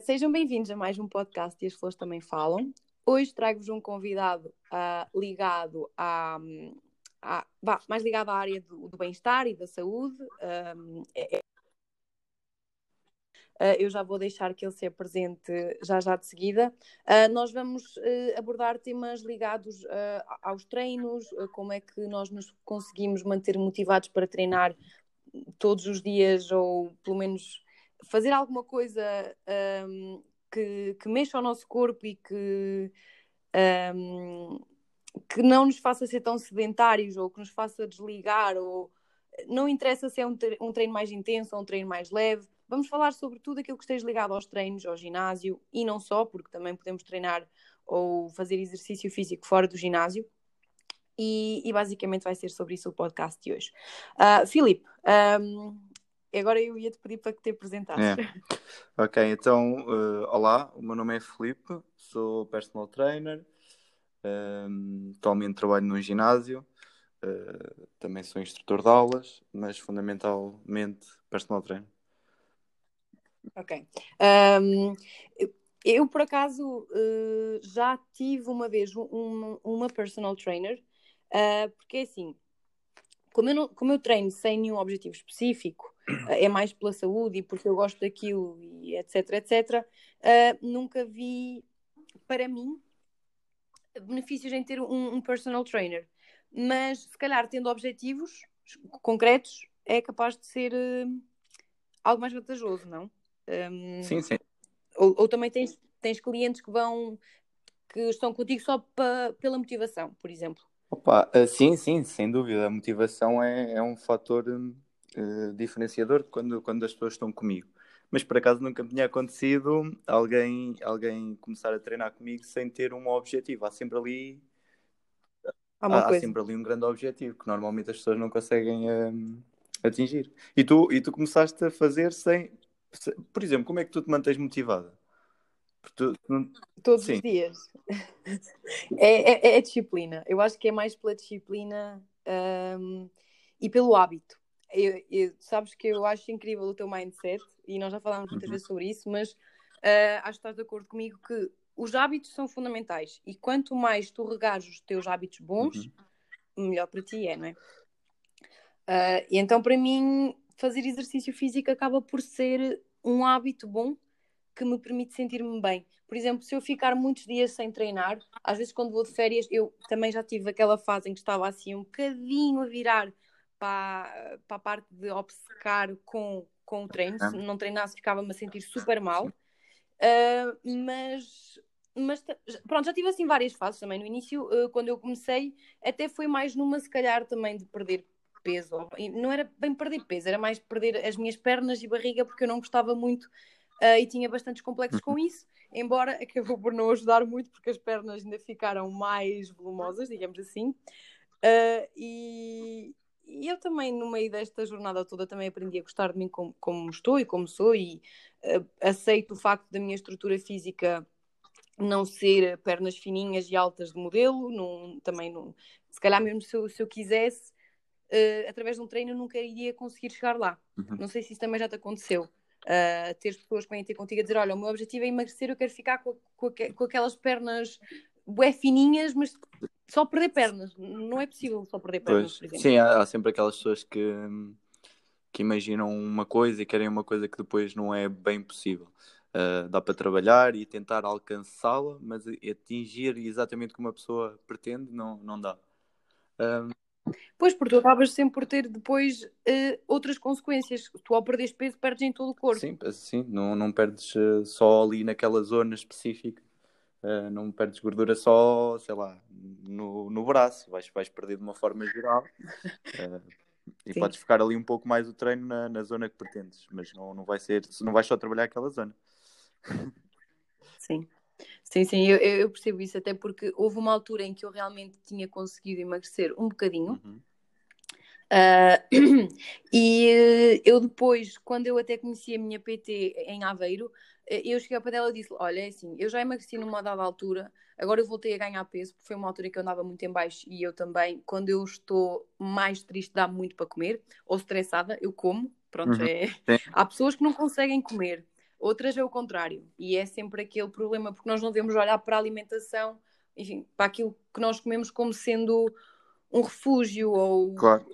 Sejam bem-vindos a mais um podcast e as flores também falam. Hoje trago-vos um convidado uh, ligado a, a bah, mais ligado à área do, do bem-estar e da saúde. Um, é, é... Uh, eu já vou deixar que ele se apresente já já de seguida. Uh, nós vamos uh, abordar temas ligados aos treinos, como é que nós nos conseguimos manter motivados para treinar todos os dias ou pelo menos fazer alguma coisa um, que, que mexa o nosso corpo e que, um, que não nos faça ser tão sedentários ou que nos faça desligar ou não interessa se é um, treino mais intenso ou um treino mais leve. Vamos falar sobre tudo aquilo que esteja ligado aos treinos, ao ginásio e não só, porque também podemos treinar ou fazer exercício físico fora do ginásio. E, e basicamente vai ser sobre isso o podcast de hoje. Uh, Filipe, um, agora eu ia te pedir para que te apresentasses. É. Ok, então, uh, olá, o meu nome é Felipe, sou personal trainer, um, atualmente trabalho num ginásio, uh, também sou instrutor de aulas, mas fundamentalmente personal trainer. Ok. Um, eu, eu, por acaso, uh, já tive uma vez um, uma personal trainer, porque assim, como eu, não, como eu treino sem nenhum objetivo específico, é mais pela saúde e porque eu gosto daquilo e etc, etc, uh, nunca vi, para mim, benefícios em ter um, um, personal trainer. Mas, se calhar, tendo objetivos concretos, é capaz de ser uh, algo mais vantajoso, não? Um, sim, sim. Ou, ou, também tens, tens clientes que vão, que estão contigo só pa, pela motivação, por exemplo. Opa, uh, sim, sim, sem dúvida. A motivação é, é um fator uh, diferenciador quando, quando as pessoas estão comigo. Mas por acaso nunca me tinha acontecido alguém, alguém começar a treinar comigo sem ter um objetivo. Há sempre ali. Há, há sempre ali um grande objetivo que normalmente as pessoas não conseguem uh, atingir. E tu, e tu começaste a fazer sem. Por exemplo, como é que tu te mantens motivada? Tu, não... Todos Sim. os dias. é, é, é, disciplina. Eu acho que é mais pela disciplina um, e pelo hábito. Eu, eu, sabes que eu acho incrível o teu mindset e nós já falámos muitas uhum. vezes sobre isso, mas uh, acho que estás de acordo comigo que os hábitos são fundamentais e quanto mais tu regares os teus hábitos bons, uhum. melhor para ti é, não é? Uh, e então, para mim, fazer exercício físico acaba por ser um hábito bom que me permite sentir-me bem. Por exemplo, se eu ficar muitos dias sem treinar, às vezes quando vou de férias, eu também já tive aquela fase em que estava assim um bocadinho a virar para, para a parte de obcecar com, com o treino. Se não treinasse, ficava-me a sentir super mal. Uh, mas, mas pronto, já tive assim várias fases também. No início, uh, quando eu comecei, até foi mais numa, se calhar, também de perder peso. Não era bem perder peso, era mais perder as minhas pernas e barriga, porque eu não gostava muito uh, e tinha bastantes complexos com uhum. isso, embora acabou por não ajudar muito, porque as pernas ainda ficaram mais volumosas, digamos assim. Uh, e, e, eu também, no meio desta jornada toda, também aprendi a gostar de mim como, como estou e como sou, e uh, aceito o facto da minha estrutura física não ser pernas fininhas e altas de modelo, não, também não, se calhar mesmo se eu, se eu quisesse, uh, através de um treino nunca iria conseguir chegar lá. Uhum. Não sei se isso também já te aconteceu uh, ter pessoas que vêm ter contigo a dizer: Olha, o meu objetivo é emagrecer, eu quero ficar com, com, com aquelas pernas bué fininhas, mas só perder pernas. Não é possível só perder pernas, pois, Sim, há, há, sempre aquelas pessoas que, que imaginam uma coisa e querem uma coisa que depois não é bem possível. Uh, dá para trabalhar e tentar alcançá-la, mas atingir exatamente como a pessoa pretende, não, não dá. Um, Pois, porque tu acabas sempre por ter depois uh, outras consequências. Tu ao perderes peso, perdes em todo o corpo. Sim, sim não, não perdes uh, só ali naquela zona específica. Uh, não perdes gordura só, sei lá, no, no braço. Vais, vais perder de uma forma geral. e sim. podes ficar ali um pouco mais o treino na, na zona que pretendes. Mas não, não vai ser, não vais só trabalhar aquela zona. Sim. Sim, sim, eu, eu, percebo isso, até porque houve uma altura em que eu realmente tinha conseguido emagrecer um bocadinho. Uhum. Uh, e eu depois, quando eu até conheci a minha PT em Aveiro, eu cheguei ao pé dela e disse: Olha, é assim, eu já emagreci numa dada altura, agora eu voltei a ganhar peso, porque foi uma altura que eu andava muito em baixo e eu também, quando eu estou mais triste, dá muito para comer, ou estressada, eu como. Pronto, uhum. é... há pessoas que não conseguem comer. Outras é o contrário. E é sempre aquele problema, porque nós não devemos olhar para a alimentação, enfim, para aquilo que nós comemos como sendo um refúgio ou. Claro.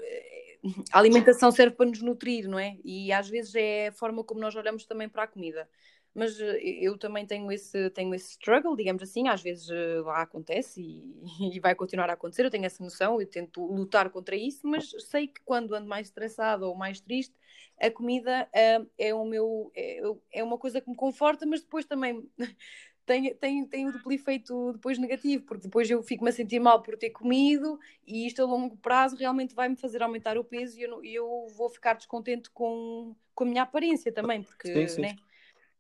A alimentação serve para nos nutrir, não é? E às vezes é a forma como nós olhamos também para a comida mas eh, eu também tenho esse, tenho esse struggle, digamos assim, às vezes eh, lá acontece e, e, vai continuar a acontecer, eu tenho essa noção, eu tento lutar contra isso, mas sei que quando ando mais estressada ou mais triste, a comida uh, é, o meu, é, é uma coisa que me conforta, mas depois também tem, tem, tem o duplo efeito depois negativo, porque depois eu fico-me a sentir mal por ter comido e isto a longo prazo realmente vai-me fazer aumentar o peso e eu, eu vou ficar descontente com, com a minha aparência também, porque sim, sim. Né?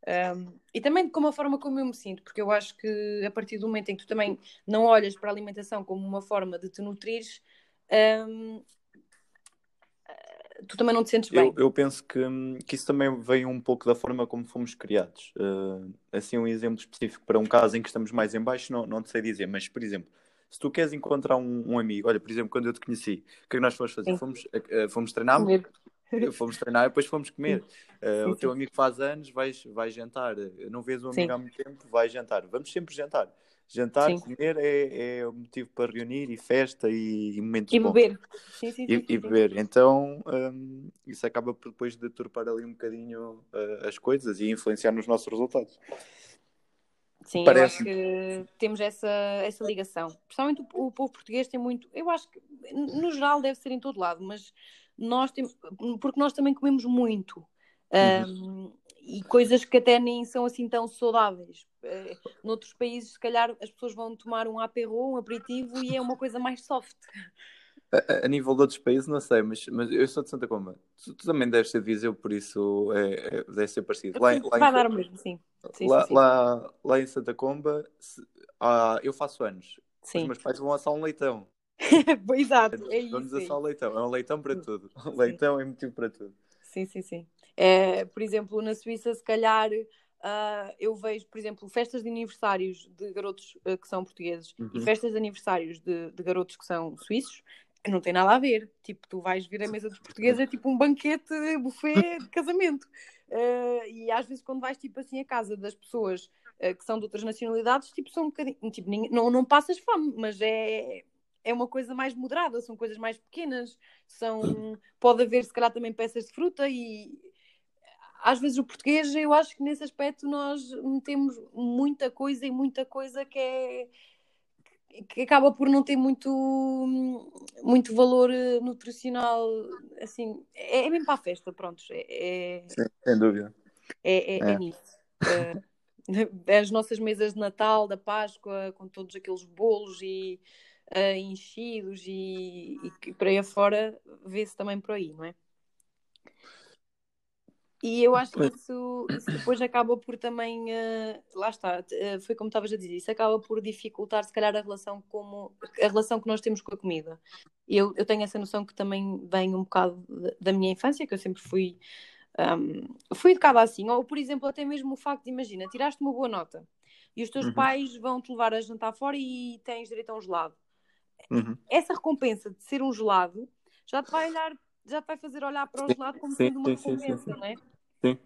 Um, e também com a forma como eu me sinto, porque eu acho que a partir do momento em que tu também não olhas para a alimentação como uma forma de te nutrires, um, tu também não te sentes bem. Eu, eu penso que, que, isso também vem um pouco da forma como fomos criados. Uh, assim, um exemplo específico para um caso em que estamos mais em baixo, não, não te sei dizer, mas, por exemplo, se tu queres encontrar um, um amigo, olha, por exemplo, quando eu te conheci, o que é que nós fomos fazer? Fomos, uh, fomos treinar, fomos treinar e depois fomos comer. Uh, o teu amigo faz anos, vais, vais jantar. Não vês um amigo há muito tempo, vais jantar. Vamos sempre jantar. Jantar, sim. comer é, é o motivo para reunir e festa e, e momentos E beber. Sim, sim, e, e, beber. Então, um, isso acaba por depois deturpar ali um bocadinho uh, as coisas e influenciar nos nossos resultados. Sim, Parece... eu acho que temos essa, essa ligação. Principalmente o, o povo português tem muito. Eu acho que, no geral, deve ser em todo lado, mas nós temos, porque nós também comemos muito. Uhum. Um, e coisas que até nem são assim tão saudáveis. Uh, noutros países, se calhar, as pessoas vão tomar um aperro, um aperitivo e é uma coisa mais soft. A, a, nível de outros países, não sei, mas, mas eu sou de Santa Comba. Tu, tu também deves ser de Viseu, por isso é, é, deve ser parecido. Lá, lá vai em, dar o mesmo, sim. sim, lá, sim, sim. Lá, lá em Santa Comba, se, ah, eu faço anos. Sim. Os meus pais vão assar um leitão. Exato, é isso. Vamos assar o leitão, é um leitão para tudo. Leitão é motivo para tudo. Sim, sim, sim. É, por exemplo, na Suíça, se calhar, uh, eu vejo, por exemplo, festas de aniversários de garotos uh, que são portugueses uhum. e festas de aniversários de, de, garotos que são suíços, não tem nada a ver. Tipo, tu vais vir à mesa dos portugueses, é tipo um banquete, buffet de casamento. Uh, e às vezes, quando vais, tipo assim, à casa das pessoas que são de outras nacionalidades, tipo, são um bocadinho. Tipo, não, não passas fome, mas é é uma coisa mais moderada, são coisas mais pequenas, são pode haver se calhar também peças de fruta e às vezes o português eu acho que nesse aspecto nós metemos muita coisa e muita coisa que é que acaba por não ter muito muito valor eh, nutricional assim é, é mesmo para a festa pronto é, é Sim, sem dúvida é, é, é. é nisso uh, as nossas mesas de Natal da Páscoa com todos aqueles bolos e uh, enchidos e, e por aí afora vê-se também por aí, não é? E eu acho que isso, isso depois acaba por também, uh, lá está, uh, foi como estavas a dizer, isso acaba por dificultar se calhar a relação como a relação que nós temos com a comida. Eu, eu tenho essa noção que também vem um bocado da minha infância, que eu sempre fui, um, fui educada assim, ou por exemplo, até mesmo o facto de, imagina, tiraste uma boa nota e os teus uhum. pais vão te levar a jantar fora e tens direito a um gelado. Uhum. Essa recompensa de ser um gelado já te vai olhar, já te vai fazer olhar para o gelado como sim, sendo uma sim, recompensa, sim, não é? Sim.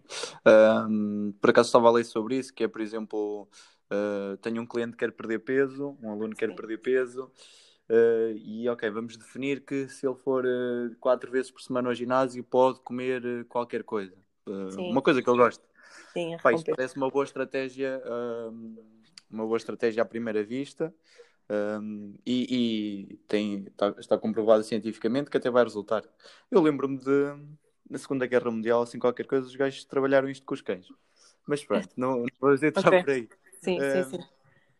Um, por acaso estava a ler sobre isso, que é, por exemplo, uh, tenho um cliente que quer perder peso, um aluno quer perder peso, uh, e ok, vamos definir que se ele for uh, quatro vezes por semana ao ginásio, pode comer qualquer coisa. uma coisa que ele gosta. Sim, Pá, parece uma boa estratégia, uma boa estratégia à primeira vista. Um, e, e tem, está, está, comprovado cientificamente que até vai resultar. Eu lembro-me de, na Segunda Guerra Mundial, assim, qualquer coisa, os gajos trabalharam isto com os cães. Mas pronto, não, não vamos entrar okay. por aí. Sim, um, sim, sim.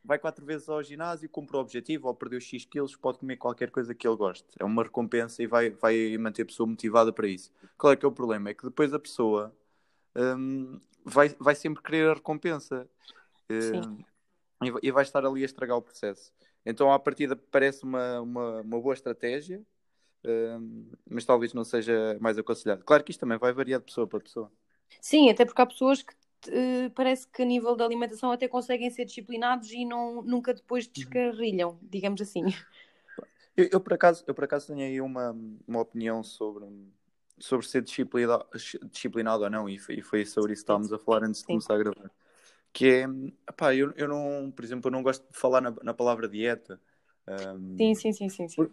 Vai quatro vezes ao ginásio, cumpre o objetivo, ou perdeu X quilos, pode comer qualquer coisa que ele goste. É uma recompensa e vai, vai manter a pessoa motivada para isso. Qual é que é o problema? É que depois a pessoa um, vai, vai sempre querer a recompensa. Um, e vai estar ali a estragar o processo. Então, à partida, parece uma, uma, uma boa estratégia, uh, mas talvez não seja mais aconselhado. Claro que isto também vai variar de pessoa para pessoa. Sim, até porque há pessoas que uh, parece que a nível da alimentação até conseguem ser disciplinados e não, nunca depois uhum. descarrilham, digamos assim. Eu, eu, por acaso, eu por acaso tenho aí uma, uma opinião sobre, sobre ser disciplinado, disciplinado ou não, e foi, e foi sobre isso que estávamos a falar antes de Sim. começar a gravar. Que é, pá, eu, eu não, por exemplo, eu não gosto de falar na, na palavra dieta. Um, sim, sim, sim, sim, sim.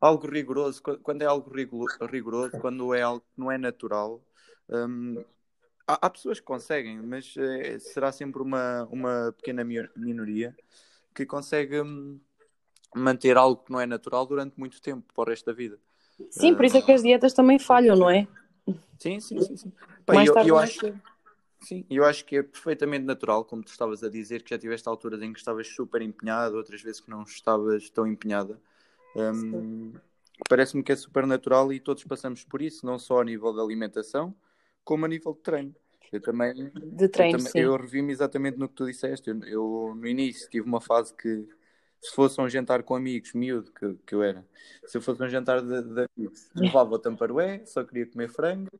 Algo rigoroso, quando é algo rigoroso, quando é algo que não é natural, um, há, há, pessoas que conseguem, mas é, será sempre uma, uma pequena minoria que consegue hum, manter algo que não é natural durante muito tempo, para o resto da vida. Sim, por isso é que as dietas também falham, não é? Sim, sim, sim. sim. Pá, mais eu, tarde, eu mais acho, sim, eu acho que é perfeitamente natural, como tu estavas a dizer, que já tiveste alturas em que estavas super empenhado, outras vezes que não estavas tão empenhada. Um, Parece-me que é super natural e todos passamos por isso, não só a nível de alimentação, como a nível de treino. Eu também, de treino, eu, também, eu revi-me exatamente no que tu disseste. Eu, eu, no início tive uma fase que se fosse um jantar com amigos, miúdo que, que eu era, se eu fosse um jantar de, de amigos, levava o tamparé, só queria comer frango.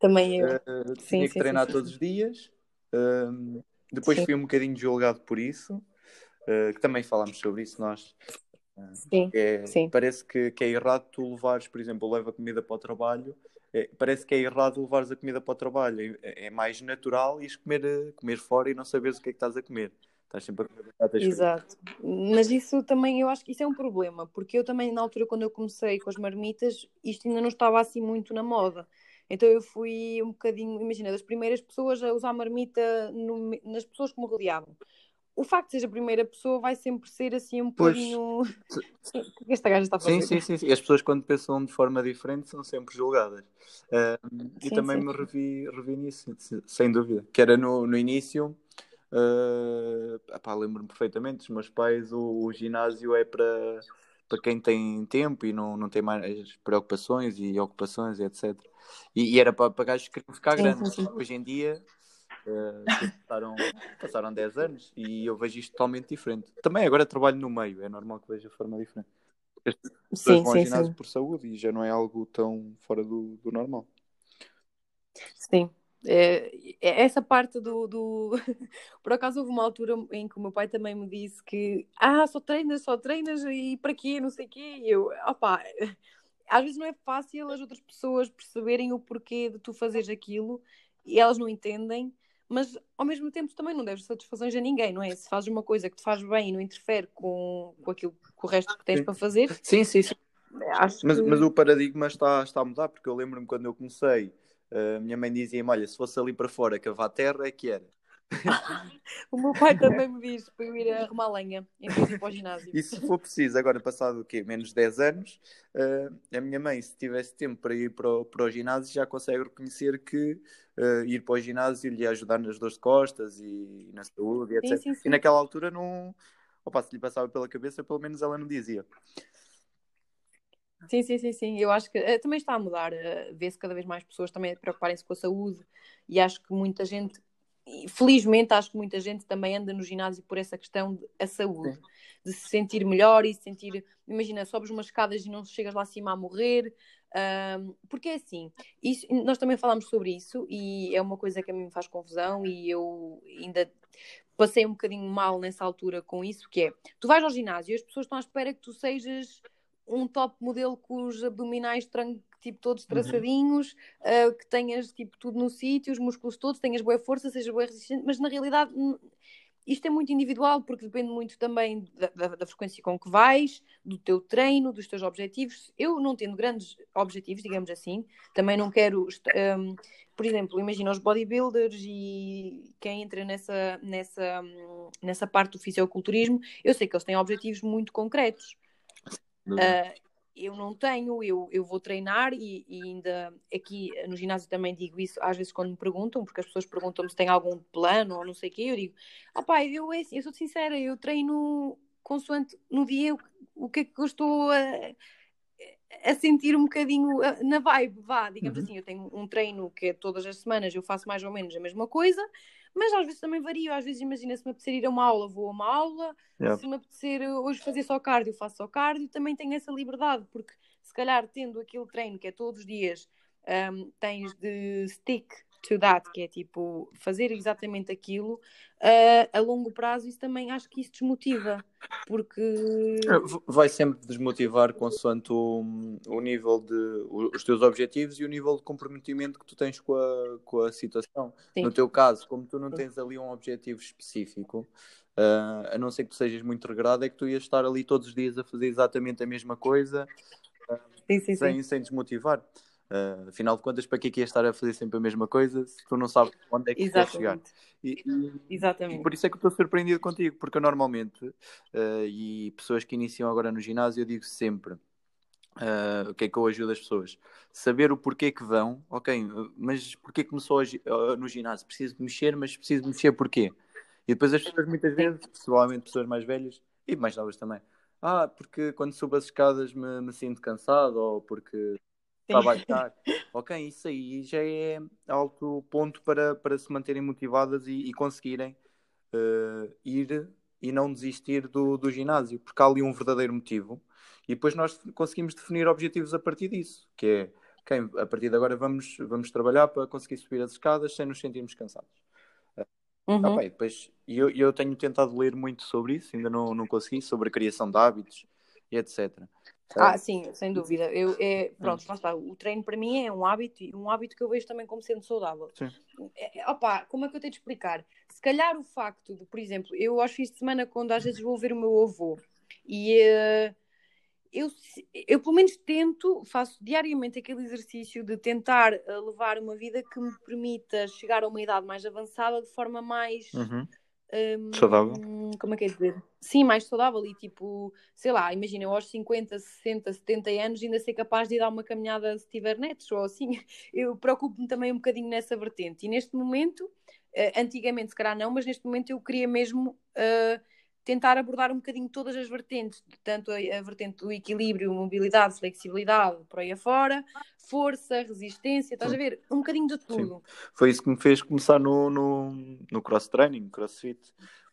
Também eu. Uh, sim, tinha que sim, treinar sim, todos os dias. Uh, depois fui um bocadinho julgado por isso, uh, que também falámos sobre isso nós. Sim, é, sim. Parece que, que, é errado tu levares, por exemplo, eu levo a comida para o trabalho, é, parece que é errado levares a comida para o trabalho. É, é mais natural ires comer, comer fora e não saberes o que é que estás a comer. Estás sempre a comer batatas Exato. Mas isso também, eu acho que isso é um problema, porque eu também, na altura, quando eu comecei com as marmitas, isto ainda não estava assim muito na moda. Então eu fui um bocadinho, imagina, das primeiras pessoas a usar marmita no, nas pessoas que me rodeavam. O facto de ser a primeira pessoa vai sempre ser assim um bocadinho. que esta gaja está a fazer? Sim, sim, sim, sim. As pessoas, quando pensam de forma diferente, são sempre julgadas. Uh, e também sim. me revi, revi nisso, sem dúvida. Que era no, no início Uh, Lembro-me perfeitamente, os meus pais, o, o, ginásio é para, para quem tem tempo e não, não tem mais preocupações e ocupações, etc. E, e era para, para gajos que queriam ficar sim, grandes. Sim, sim. Hoje em dia uh, passaram, passaram 10 anos e eu vejo isto totalmente diferente. Também agora trabalho no meio, é normal que veja a forma diferente. As pessoas sim, vão ao ginásio por saúde e já não é algo tão fora do, do normal. Sim, é, é, essa parte do, do... Por acaso houve uma altura em que o meu pai também me disse que ah, só treinas, só treinas e para quê, não sei o quê. E eu, opá, às vezes não é fácil as outras pessoas perceberem o porquê de tu fazeres aquilo e elas não entendem, mas ao mesmo tempo também não deves satisfações a ninguém, não é? Se fazes uma coisa que te faz bem e não interfere com, com aquilo, com o resto que tens sim. para fazer. Sim, sim, sim. Acho mas, que... mas o paradigma está, está a mudar, porque eu lembro-me quando eu comecei Uh, minha mãe dizia-me: Olha, se fosse ali para fora cavar terra, é que era. o meu pai também me diz para eu ir arrumar lenha em vez de ir para o ginásio. E se for preciso, agora passado o quê? Menos 10 anos, uh, a minha mãe, se tivesse tempo para ir para o, para o ginásio, já consegue reconhecer que uh, ir para o ginásio lhe ia ajudar nas dores de costas e, e na saúde, etc. Sim, sim, sim. E naquela altura não. Opa, se lhe passava pela cabeça, pelo menos ela não dizia. Sim, sim, sim, sim. Eu acho que uh, também está a mudar. Uh, Vê-se cada vez mais pessoas também preocuparem-se com a saúde e acho que muita gente, felizmente, acho que muita gente também anda no ginásio por essa questão de a saúde, sim. de se sentir melhor e se sentir. Imagina, sobes umas escadas e não chegas lá acima a morrer. Um, porque é assim, isso, nós também falamos sobre isso e é uma coisa que a mim me faz confusão e eu ainda passei um bocadinho mal nessa altura com isso, que é, tu vais ao ginásio e as pessoas estão à espera que tu sejas um top modelo com os abdominais tipo todos uhum. traçadinhos, uhum. uh, que tenhas tipo tudo no sítio, os músculos todos, tenhas boa força, seja boa resistente, mas na realidade isto é muito individual porque depende muito também da, da, da, frequência com que vais, do teu treino, dos teus objetivos. Eu não tendo grandes objetivos, digamos assim, também não quero, um, por exemplo, imagina os bodybuilders e quem entra nessa, nessa, nessa parte do fisiculturismo, eu sei que eles têm objetivos muito concretos. Uh, eu não tenho, eu, eu vou treinar e, e, ainda aqui no ginásio também digo isso, às vezes quando me perguntam, porque as pessoas perguntam-me se tem algum plano ou não sei o quê, eu digo, ah pá, eu, é assim, eu sou sincera, eu treino consoante no dia o, o que é que eu estou a, a sentir um bocadinho na vibe, vá, digamos uhum. assim, eu tenho um treino que é todas as semanas eu faço mais ou menos a mesma coisa, mas às vezes também varia. Às vezes, imagina, se me apetecer ir a uma aula, vou a uma aula. Se me apetecer hoje fazer só cardio, faço só cardio. Também tenho essa liberdade, porque se calhar tendo aquele treino que é todos os dias, um, tens de stick to that, que é tipo fazer exatamente aquilo, uh, a longo prazo isso também acho que isso desmotiva, porque é, vai sempre desmotivar consoante o, o nível de os teus objetivos e o nível de comprometimento que tu tens com a, com a situação. Sim. No teu caso, como tu não tens ali um objetivo específico, uh, a não ser que tu sejas muito regrado, é que tu ias estar ali todos os dias a fazer exatamente a mesma coisa uh, sim, sim, sem, sem desmotivar. Uh, afinal de contas, para que é que ias estar a fazer sempre a mesma coisa se tu não sabes onde é que queres chegar? E, e, Exatamente. E por isso é que estou surpreendido contigo, porque eu normalmente, uh, e pessoas que iniciam agora no ginásio, eu digo sempre. Uh, o que é que eu ajudo as pessoas? Saber o porquê que vão, ok, mas porquê começou no ginásio? Preciso de mexer, mas preciso de mexer porquê? E depois as pessoas muitas vezes, pessoalmente pessoas mais velhas e mais novas também, ah, porque quando subo as escadas me, me sinto cansado, ou porque para baixar. ok, isso aí já é alto ponto para, para se manterem motivadas e, e conseguirem uh, ir e não desistir do, do ginásio, porque há ali um verdadeiro motivo. E depois nós conseguimos definir objetivos a partir disso, que é, okay, a partir de agora vamos, vamos trabalhar para conseguir subir as escadas sem nos sentirmos cansados. Uhum. Ah, bem, depois, eu, eu tenho tentado ler muito sobre isso, ainda não, não consegui, sobre a criação de hábitos e etc. Ah, sim, sem dúvida. Eu, é, pronto, lá está. O treino para mim é um hábito e um hábito que eu vejo também como sendo saudável. Sim. É, é, opa, como é que eu tenho de explicar? Se calhar o facto de, por exemplo, eu aos fins de semana, quando às vezes vou ver o meu avô e uh, eu, eu pelo menos tento, faço diariamente aquele exercício de tentar eh, levar uma vida que me permita chegar a uma idade mais avançada de forma mais. Uhum um, saudável? Como é que é dizer? Sim, mais saudável e tipo, sei lá, imagina, eu aos 50, 60, 70 anos ainda ser capaz de ir dar uma caminhada se tiver netos ou assim. Eu preocupo-me também um bocadinho nessa vertente. E neste momento, uh, antigamente se calhar não, mas neste momento eu queria mesmo uh, tentar abordar um bocadinho todas as vertentes, tanto a, a, vertente do equilíbrio, mobilidade, flexibilidade, por aí afora, força, resistência, estás Sim. a ver? Um bocadinho de tudo. Sim. Foi isso que me fez começar no, no, no cross-training, crossfit,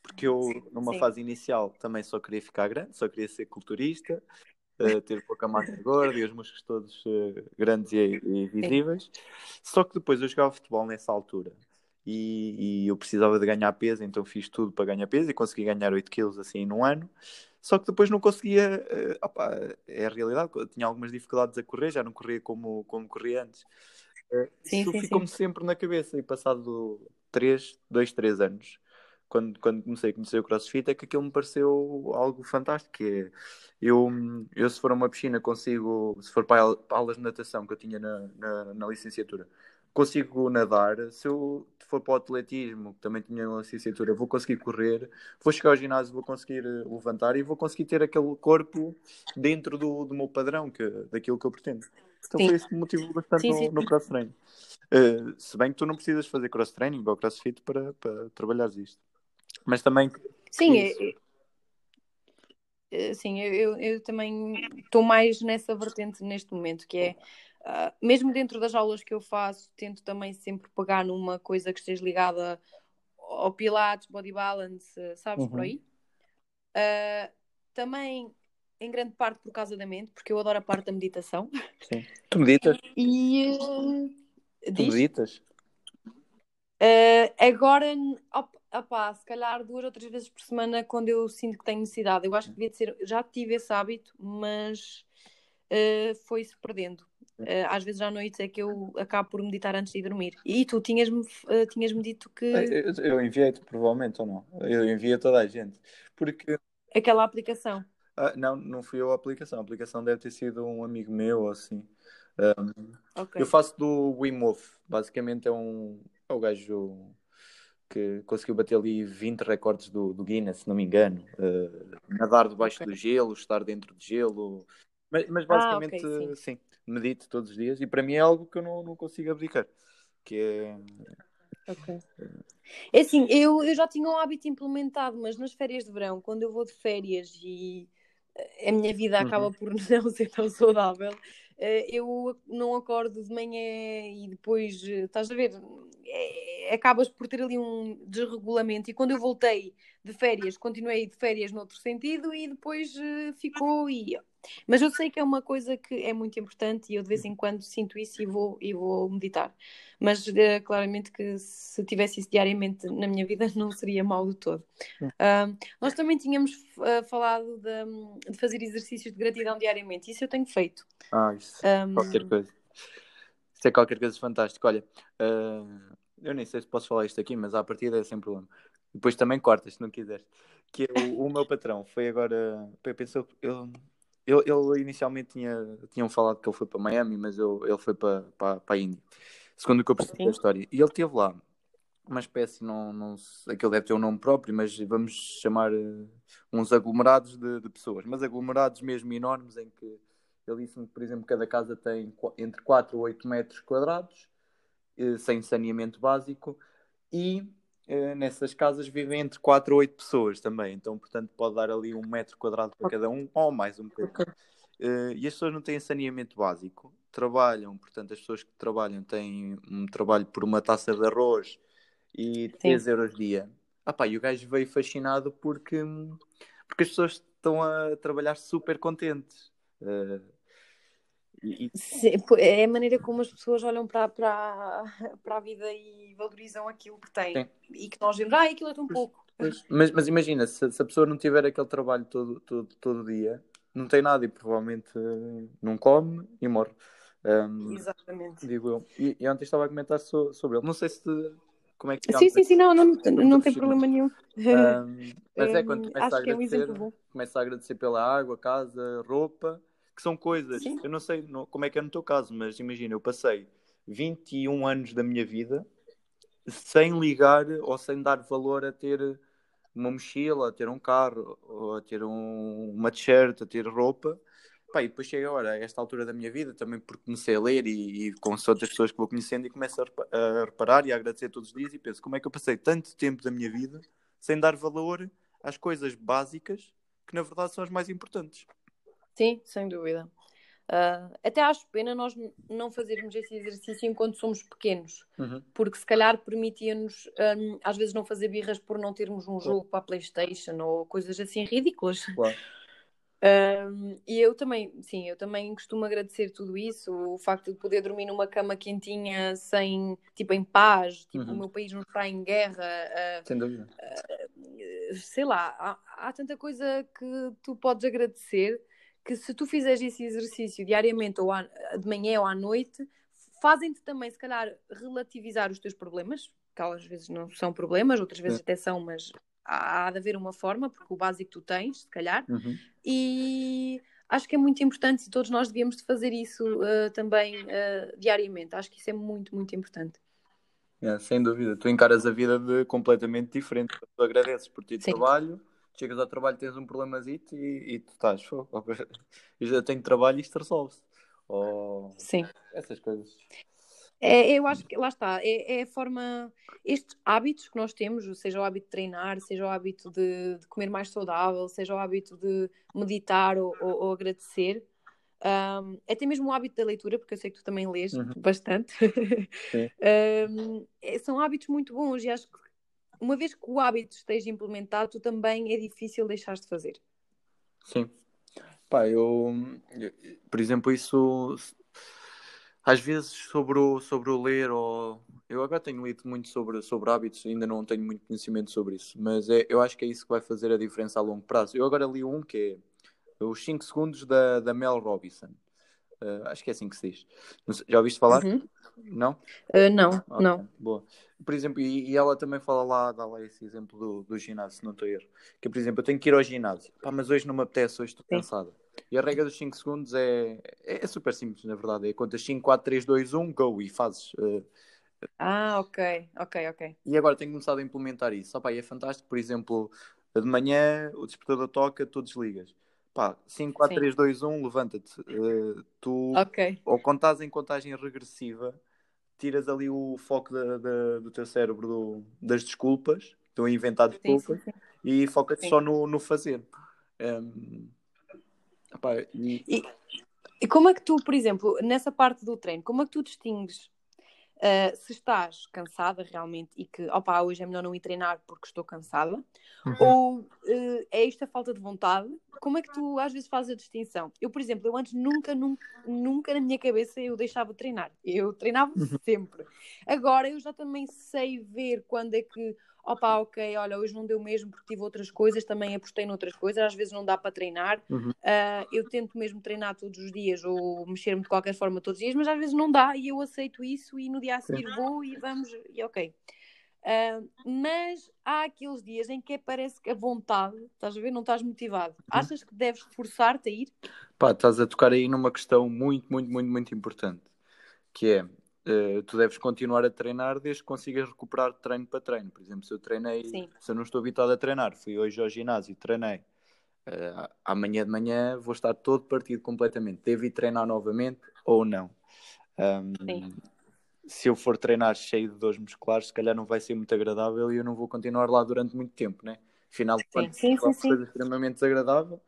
porque eu, numa Sim. fase inicial, também só queria ficar grande, só queria ser culturista, uh, ter pouca massa gorda e os músculos todos uh, grandes e, e visíveis. Só que depois eu jogava futebol nessa altura e, e, eu precisava de ganhar peso, então fiz tudo para ganhar peso e consegui ganhar 8 quilos assim num ano. Só que depois não conseguia, uh, opa, é a realidade, tinha algumas dificuldades a correr, já não corria como, como corria antes. Uh, sim, isso ficou-me sempre na cabeça e passado 3, 2, 3 anos, quando, quando comecei a conhecer o CrossFit, é que aquilo me pareceu algo fantástico. Que é, eu, eu, se for a uma piscina, consigo, se for para, para aulas de natação que eu tinha na, na, na licenciatura, consigo nadar, se eu for para o atletismo, que também tinha uma licenciatura, vou conseguir correr, vou chegar ao ginásio, vou conseguir eh, levantar e vou conseguir ter aquele corpo dentro do, do meu padrão, que, daquilo que eu pretendo. Então sim. foi isso que me motivou bastante sim, sim. no, no cross-training. Uh, se bem que tu não precisas fazer cross-training ou crossfit para, para trabalhares isto. Mas também... Sim, é, é, sim eu, eu, também estou mais nessa vertente neste momento, que é Uh, mesmo dentro das aulas que eu faço, tento também sempre pegar numa coisa que esteja ligada ao Pilates, Body Balance, sabes, uhum. por aí. Uh, também, em grande parte, por causa da mente, porque eu adoro a parte da meditação. Sim. Tu meditas? E. Uh, tu meditas? Uh, agora, opá, se calhar duas ou três vezes por semana, quando eu sinto que tenho necessidade. Eu acho que devia ser. Já tive esse hábito, mas uh, foi-se perdendo. Uh, às vezes à noite é que eu acabo por meditar antes de dormir. E tu tinhas-me uh, tinhas -me dito que. Eu, eu enviei-te, provavelmente, ou não? Eu enviei a toda a gente. Porque. Aquela aplicação. Ah, não, não fui eu a aplicação. A aplicação deve ter sido um amigo meu ou assim. Um, okay. Eu faço do Wim Hof. Basicamente é um. É o gajo que conseguiu bater ali 20 recordes do, do Guinness, se não me engano. Uh, nadar debaixo okay. do gelo, estar dentro de gelo, mas, mas basicamente, ah, okay, sim. sim. medito todos os dias e para mim é algo que eu não, não consigo abdicar. Que é. É assim, eu, eu já tinha um hábito implementado, mas nas férias de verão, quando eu vou de férias e a minha vida acaba uhum. por não ser tão saudável, eh, eu não acordo de manhã e depois, eh, estás a ver, é, acabas por ter ali um desregulamento. E quando eu voltei de férias, continuei de férias noutro sentido e depois ficou e Mas eu sei que é uma coisa que é muito importante e eu de vez em quando sinto isso e vou, e vou meditar. Mas uh, claramente que se tivesse isso diariamente na minha vida não seria mal de todo. Uh, nós também tínhamos uh, falado de, de, fazer exercícios de gratidão diariamente. Isso eu tenho feito. Ah, isso. Um... Qualquer coisa. Isso é qualquer coisa fantástico. Olha, eu nem sei se posso falar isto aqui, mas à partida é sem problema. Depois também cortas, se não quiseres. Que é o, meu patrão foi agora. Pensou, ele, ele, ele inicialmente tinha, tinham falado que ele foi para Miami, mas eu, ele foi para, para, para a Índia. Segundo o que eu percebi da história. E ele teve lá uma espécie, não, não, aquele deve ter um nome próprio, mas vamos chamar uh, uns aglomerados de, de, pessoas, mas aglomerados mesmo enormes em que ele disse-me que, por exemplo, cada casa tem entre 4 ou 8 metros quadrados, uh, sem saneamento básico, e nessas casas vivem entre 4 ou 8 pessoas também, então, portanto, pode dar ali um metro quadrado para cada um, ou mais um bocadinho. e as pessoas não têm saneamento básico, trabalham, portanto, as pessoas que trabalham têm um trabalho por uma taça de arroz e 3 Sim. euros dia. Ah pá, e o gajo veio fascinado porque, porque as pessoas estão a trabalhar super contentes. Uh, é a maneira como as pessoas olham para, para, para a vida e valorizam aquilo que têm. Sim. E que nós vemos, ah, aquilo é tão pouco. Mas, mas imagina, se, se, a pessoa não tiver aquele trabalho todo, todo, todo dia, não tem nada e provavelmente não come e morre. Um, Exatamente. Digo eu. E, e, ontem estava a comentar so, sobre ele. Não sei se como é que Sim, sim, sim, não, não, não tem problema nenhum. Um, mas é quando começa a agradecer, é um começa a agradecer pela água, casa, roupa, que são coisas. Sim. Eu não sei não, como é que é no teu caso, mas imagina, eu passei 21 anos da minha vida sem ligar ou sem dar valor a ter uma mochila, a ter um carro, ou a ter um, uma t-shirt, a ter roupa Pá, e depois chega agora, a esta altura da minha vida, também porque comecei a ler e, e com outras pessoas que vou conhecendo e começo a, a reparar e a agradecer todos os dias e penso como é que eu passei tanto tempo da minha vida sem dar valor às coisas básicas que na verdade são as mais importantes. Sim, sem dúvida. Uh, até acho pena nós não fazermos esse exercício enquanto somos pequenos, uhum. porque se calhar permitia-nos um, às vezes não fazer birras por não termos um jogo para a Playstation ou coisas assim ridículas. Claro. Um, e eu também, sim, eu também costumo agradecer tudo isso, o facto de poder dormir numa cama quentinha, sem, tipo, em paz, tipo, uhum. o meu país não está em guerra. Uh, Sem dúvida. Uh, sei lá, há, há, tanta coisa que tu podes agradecer que se tu fizeres esse exercício diariamente ou à, de manhã ou à noite, fazem-te também, se calhar, relativizar os teus problemas, que às vezes não são problemas, outras vezes até são, mas há de haver uma forma, porque o básico tu tens, se calhar, uhum. e acho que é muito importante e todos nós devíamos de fazer isso uh, também uh, diariamente. Acho que isso é muito, muito importante. É, sem dúvida. Tu encaras a vida de completamente diferente. Tu agradeces por ter trabalho, chegas ao trabalho, tens um problemazito e, e tu estás, eu já tenho trabalho e isto resolve-se. Ou... Sim. Essas coisas. É, eu acho que lá está, é, é, a forma, estes hábitos que nós temos, seja o hábito de treinar, seja o hábito de, de comer mais saudável, seja o hábito de meditar ou, ou, ou agradecer, um, até mesmo o hábito da leitura, porque eu sei que tu também lês uhum. bastante, um, é, são hábitos muito bons e acho que uma vez que o hábito esteja implementado, também é difícil deixar de fazer. Sim. Pá, eu, por exemplo, isso às vezes sobre o, sobre o ler, ou eu agora tenho lido muito sobre, sobre hábitos, ainda não tenho muito conhecimento sobre isso, mas é, eu acho que é isso que vai fazer a diferença a longo prazo. Eu agora li um que é os 5 segundos da, da Mel Robinson. Uh, acho que é assim que se diz. Já ouviste falar? Uhum. Não? Uh, não, okay. não. Boa. Por exemplo, e, e, ela também fala lá, dá lá esse exemplo do, do ginásio, se não estou a erro. Que, por exemplo, eu tenho que ir ao ginásio. Pá, mas hoje não me apetece, hoje estou cansada. E a regra dos 5 segundos é, é, é, super simples, na verdade. É contas 5, 4, 3, 2, 1, go e fazes. Uh, ah, ok, ok, ok. E agora tenho começado a implementar isso. Opa, é fantástico, por exemplo, de manhã o despertador toca, tu desligas. Pá, 5, 4, Sim. 3, 2, 1, levanta-te. Uh, tu, okay. ou quando estás em contagem regressiva, tiras ali o foco da, da, do teu cérebro do, das desculpas, estão a inventar desculpas, sim, sim, sim. e foca-te só no, no fazer. Um, Epá, e... E, e... como é que tu, por exemplo, nessa parte do treino, como é que tu distingues Uh, se estás cansada realmente e que, opa, hoje é melhor não ir treinar porque estou cansada, uhum. ou uh, é isto a falta de vontade, como é que tu às vezes fazes a distinção? Eu, por exemplo, eu antes nunca, nunca, nunca na minha cabeça eu deixava de treinar. Eu treinava uhum. sempre. Agora eu já também sei ver quando é que opa, ok, olha, hoje não deu mesmo porque tive outras coisas, também apostei noutras coisas, às vezes não dá para treinar. Uhum. Uh, eu tento mesmo treinar todos os dias ou mexer-me de qualquer forma todos os dias, mas às vezes não dá e eu aceito isso e no dia a seguir vou e vamos, e ok. Uh, mas há aqueles dias em que parece que a vontade, estás a ver, não estás motivado. Uhum. Achas que deves forçar-te a ir? Pá, estás a tocar aí numa questão muito, muito, muito, muito importante, que é Uh, tu deves continuar a treinar desde que consigas recuperar treino para treino. Por exemplo, se eu treinei, Sim. se eu não estou habituado a treinar, fui hoje ao ginásio e treinei, uh, amanhã de manhã vou estar todo partido completamente. Devo ir treinar novamente ou não? Um, se eu for treinar cheio de dores musculares, se calhar não vai ser muito agradável e eu não vou continuar lá durante muito tempo, né? Afinal, sim, sim, sim, sim. coisa extremamente desagradável,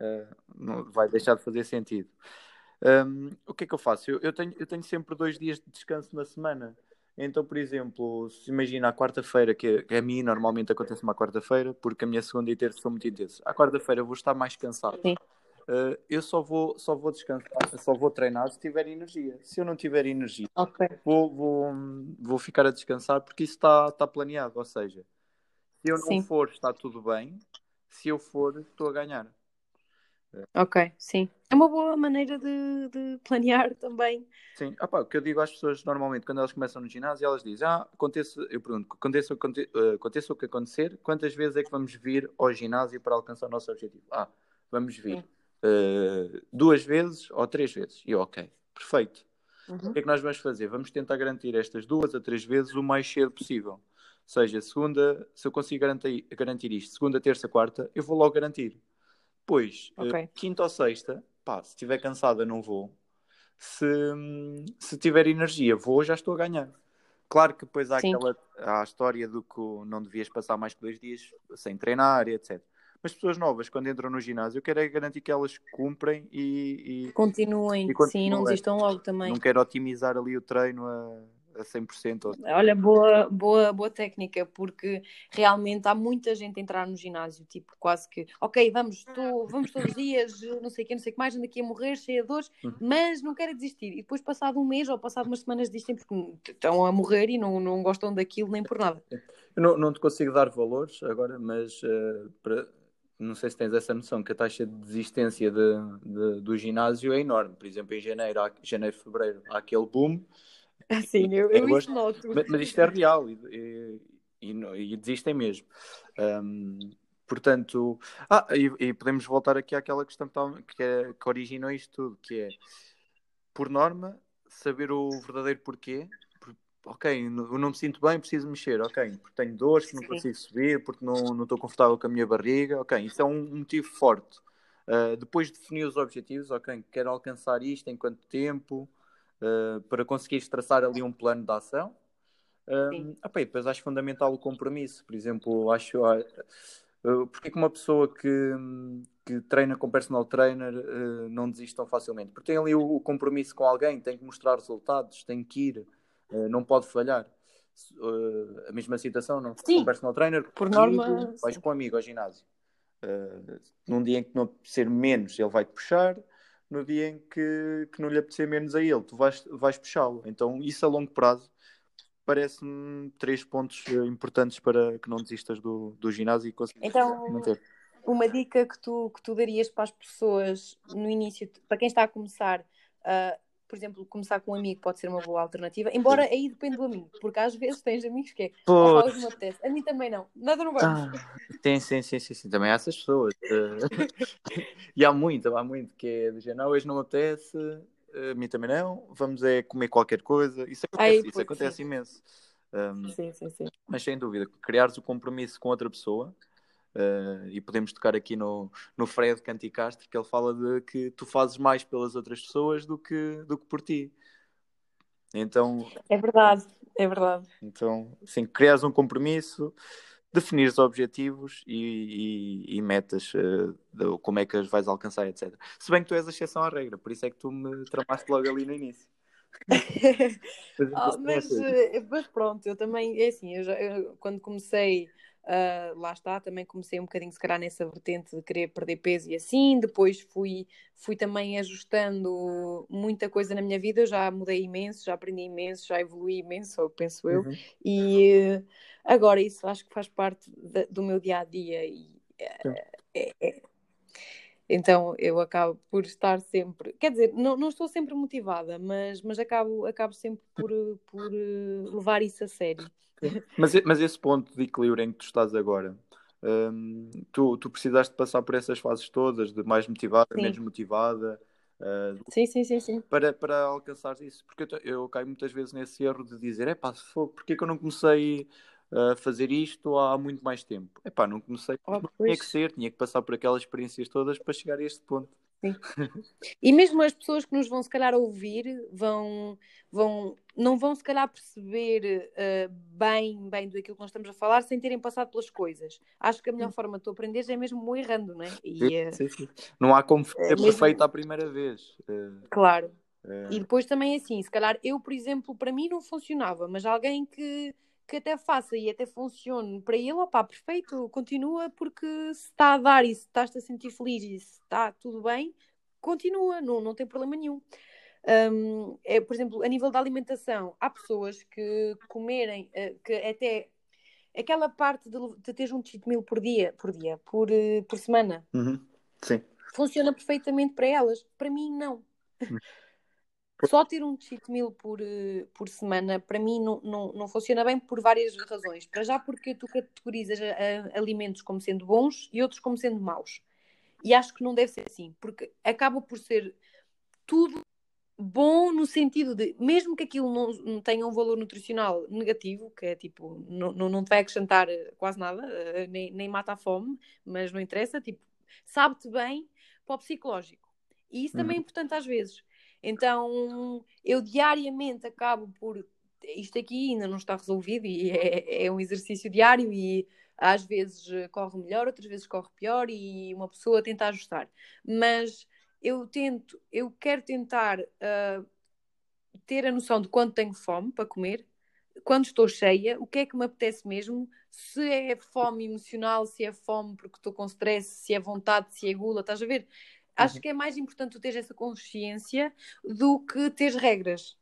uh, não, vai deixar de fazer sentido. Um, o que é que eu faço? Eu, eu, tenho, eu tenho sempre dois dias de descanso na semana. Então, por exemplo, se imagina a quarta-feira, que, a mim normalmente acontece uma quarta-feira, porque a minha segunda e terça são muito intensos. À quarta-feira vou estar mais cansado. Uh, eu só vou, só vou descansar, só vou treinar se tiver energia. Se eu não tiver energia, okay. vou, vou, vou ficar a descansar porque isso está, está planeado. Ou seja, se eu não Sim. for, está tudo bem. Se eu for, estou a ganhar. Ok, sim. É uma boa maneira de, de planear também. Sim, ah, pá, o que eu digo às pessoas normalmente quando elas começam no ginásio, elas dizem: Ah, aconteça, eu pergunto, aconteça, eh, aconteça o que acontecer, quantas vezes é que vamos vir ao ginásio para alcançar o nosso objetivo? Ah, vamos vir uh, duas vezes ou três vezes. E ok, perfeito. Uhum. O que é que nós vamos fazer? Vamos tentar garantir estas duas a três vezes o mais cedo possível. Ou seja, segunda, se eu consigo garantir, garantir isto, segunda, terça, quarta, eu vou logo garantir. Depois, eh, okay. quinta ou sexta, pá, se estiver cansada, não vou. Se, se tiver energia, vou, já estou a ganhar. Claro que depois há aquela há a história do que não devias passar mais que dois dias sem treinar etc. Mas pessoas novas, quando entram no ginásio, eu quero é garantir que elas cumprem e, e continuem, e continuem. sim, não desistam logo também. Não quero otimizar ali o treino a, a 100%. Olha, boa, boa, boa técnica, porque realmente há muita gente a entrar no ginásio, tipo, quase que, ok, vamos, tô, vamos todos os dias, não sei o que, não sei o que mais, ando aqui a morrer, cheia de dores, uhum. mas não quero desistir. E depois, passado um mês ou passado umas semanas, desistem porque estão a morrer e não, não gostam daquilo nem por nada. Eu não, não te consigo dar valores agora, mas uh, para não sei se tens essa noção, que a taxa de desistência de, de, do ginásio é enorme. Por exemplo, em janeiro, janeiro, fevereiro, há aquele boom Sim, eu, eu, eu isso noto. Mas, mas, isto é real e, e, e, e desistem mesmo. Um, portanto, ah, e, podemos voltar aqui àquela questão que, é, que originou isto tudo, que é, por norma, saber o verdadeiro porquê. ok, eu não me sinto bem, preciso mexer. Ok, porque tenho dores, que não consigo subir, porque não, não estou confortável com a minha barriga. Ok, isso é um motivo forte. Uh, depois de definir os objetivos, ok, quero alcançar isto em quanto tempo, uh, para conseguires traçar ali um plano de ação. Um, depois acho fundamental o compromisso. Por exemplo, acho. Uh, porque que uma pessoa que, que treina com personal trainer uh, não desiste tão facilmente? Porque tem ali o, o, compromisso com alguém, tem que mostrar resultados, tem que ir, uh, não pode falhar. a mesma situação, não? Sim. Com personal trainer, por norma, vais com um amigo ao ginásio. num dia em que não ser menos, ele vai te puxar no dia em que, que não lhe apetecer menos a ele, tu vais, vais puxá-lo. Então, isso a longo prazo parece-me três pontos eh, importantes para que não desistas do, do ginásio e consigas então, manter. Uma dica que tu, que tu darias para as pessoas no início, para quem está a começar, uh, por exemplo, começar com um amigo pode ser uma boa alternativa, embora aí depende do amigo, porque às vezes tens amigos que é, oh, hoje me apetece. A mim também não, nada não vamos. Ah, sim, sim, sim, sim, sim, também há essas pessoas. e há muito, há muito que é do género, hoje não me apetece, a mim também não, vamos é comer qualquer coisa. Isso acontece, isso acontece imenso. Um, sim, sim, sim. Mas sem dúvida, criares o compromisso com outra pessoa Uh, e podemos tocar aqui no, no Fred Canticastro, que ele fala de que tu fazes mais pelas outras pessoas do que, do que por ti. Então, é verdade, é verdade. Então, sim, crias um compromisso, definires objetivos e, e, e metas uh, de, como é que as vais alcançar, etc. Se bem que tu és a exceção à regra, por isso é que tu me tramaste logo ali no início. oh, mas, eh, mas, pronto, eu também, é assim, eu já, eu, quando comecei Uh, lá está, também comecei um bocadinho, se calhar, nessa vertente de querer perder peso e assim. Depois fui, fui também ajustando muita coisa na minha vida. Eu já mudei imenso, já aprendi imenso, já evolui imenso, penso eu. Uhum. E uh, agora isso acho que faz parte de, do meu dia a dia. E, uh, é, é, então eu acabo por estar sempre, quer dizer, não, não estou sempre motivada, mas, mas acabo, acabo sempre por, por levar isso a sério. Mas, mas esse ponto de equilíbrio em que tu estás agora, hum, tu, tu precisaste passar por essas fases todas, de mais motivada, sim. menos motivada. Uh, sim, sim, sim, sim. Para, para alcançar isso. Porque eu, eu caio muitas vezes nesse erro de dizer: é pá, porquê que eu não comecei fazer isto há muito mais tempo? É pá, não comecei, oh, tinha que ser, tinha que passar por aquelas experiências todas para chegar a este ponto. Sim. E mesmo as pessoas que nos vão se calhar ouvir vão, vão não vão se calhar perceber uh, bem, bem do que nós estamos a falar sem terem passado pelas coisas. Acho que a melhor forma de tu aprenderes é mesmo errando, não é? E, sim, uh, sim. Não há como ser uh, perfeito à primeira vez. Claro. E depois também assim, se calhar eu, por exemplo, para mim não funcionava, mas alguém que que até faça e até funcione para ele, opá, perfeito, continua, porque se está a dar e se estás a sentir feliz e se está tudo bem, continua, não, não tem problema nenhum. Um, é, por exemplo, a nível da alimentação, há pessoas que comerem, uh, que até aquela parte de, de teres um cheat meal por dia, por dia, por, uh, por semana, uhum. Sim. funciona perfeitamente para elas. Para mim, não. Uhum. Só ter um cheat meal por, eh, por semana, para mim, não, não, não funciona bem por várias razões. Para já, porque tu categorizas a, alimentos como sendo bons e outros como sendo maus. E acho que não deve ser assim, porque acaba por ser tudo bom no sentido de, mesmo que aquilo não, não tenha um valor nutricional negativo, que é tipo, não, não, não te vai acrescentar eh, quase nada, eh, nem, nem mata a fome, mas não interessa, tipo, sabe-te bem para o psicológico. E isso também é uhum. importante às vezes então eu diariamente acabo por. Isto aqui ainda não está resolvido e é, é um exercício diário e às vezes corre melhor, outras vezes corre pior e uma pessoa tenta ajustar. Mas eu tento, eu quero tentar uh, ter a noção de quando tenho fome para comer, quando estou cheia, o que é que me apetece mesmo, se é fome emocional, se é fome porque estou com stress, se é vontade, se é gula, estás a ver? Acho uhum. que é mais importante tu teres essa consciência do que teres regras.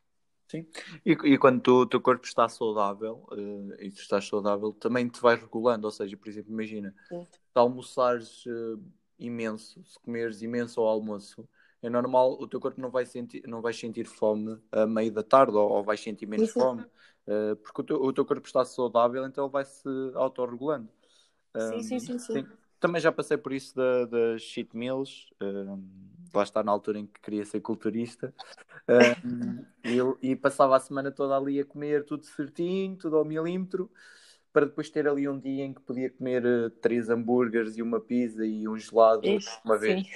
Sim, e, e quando tu, o teu corpo está saudável uh, e tu estás saudável, também te vais regulando. Ou seja, por exemplo, imagina, Sim. se almoçares uh, imenso, se comeres imenso ao almoço, é normal, o teu corpo não vai sentir, não vai sentir fome a meio da tarde ou, ou vai sentir menos Sim. fome, uh, porque o teu, o teu, corpo está saudável, então ele vai se autorregulando. Sim, sim, sim, sim também já passei por isso das da cheat meals. Um, lá está na altura em que queria ser culturista. Um, e, e, passava a semana toda ali a comer tudo certinho, tudo ao milímetro, para depois ter ali um dia em que podia comer uh, três hambúrgueres e uma pizza e um gelado isso, uma vez.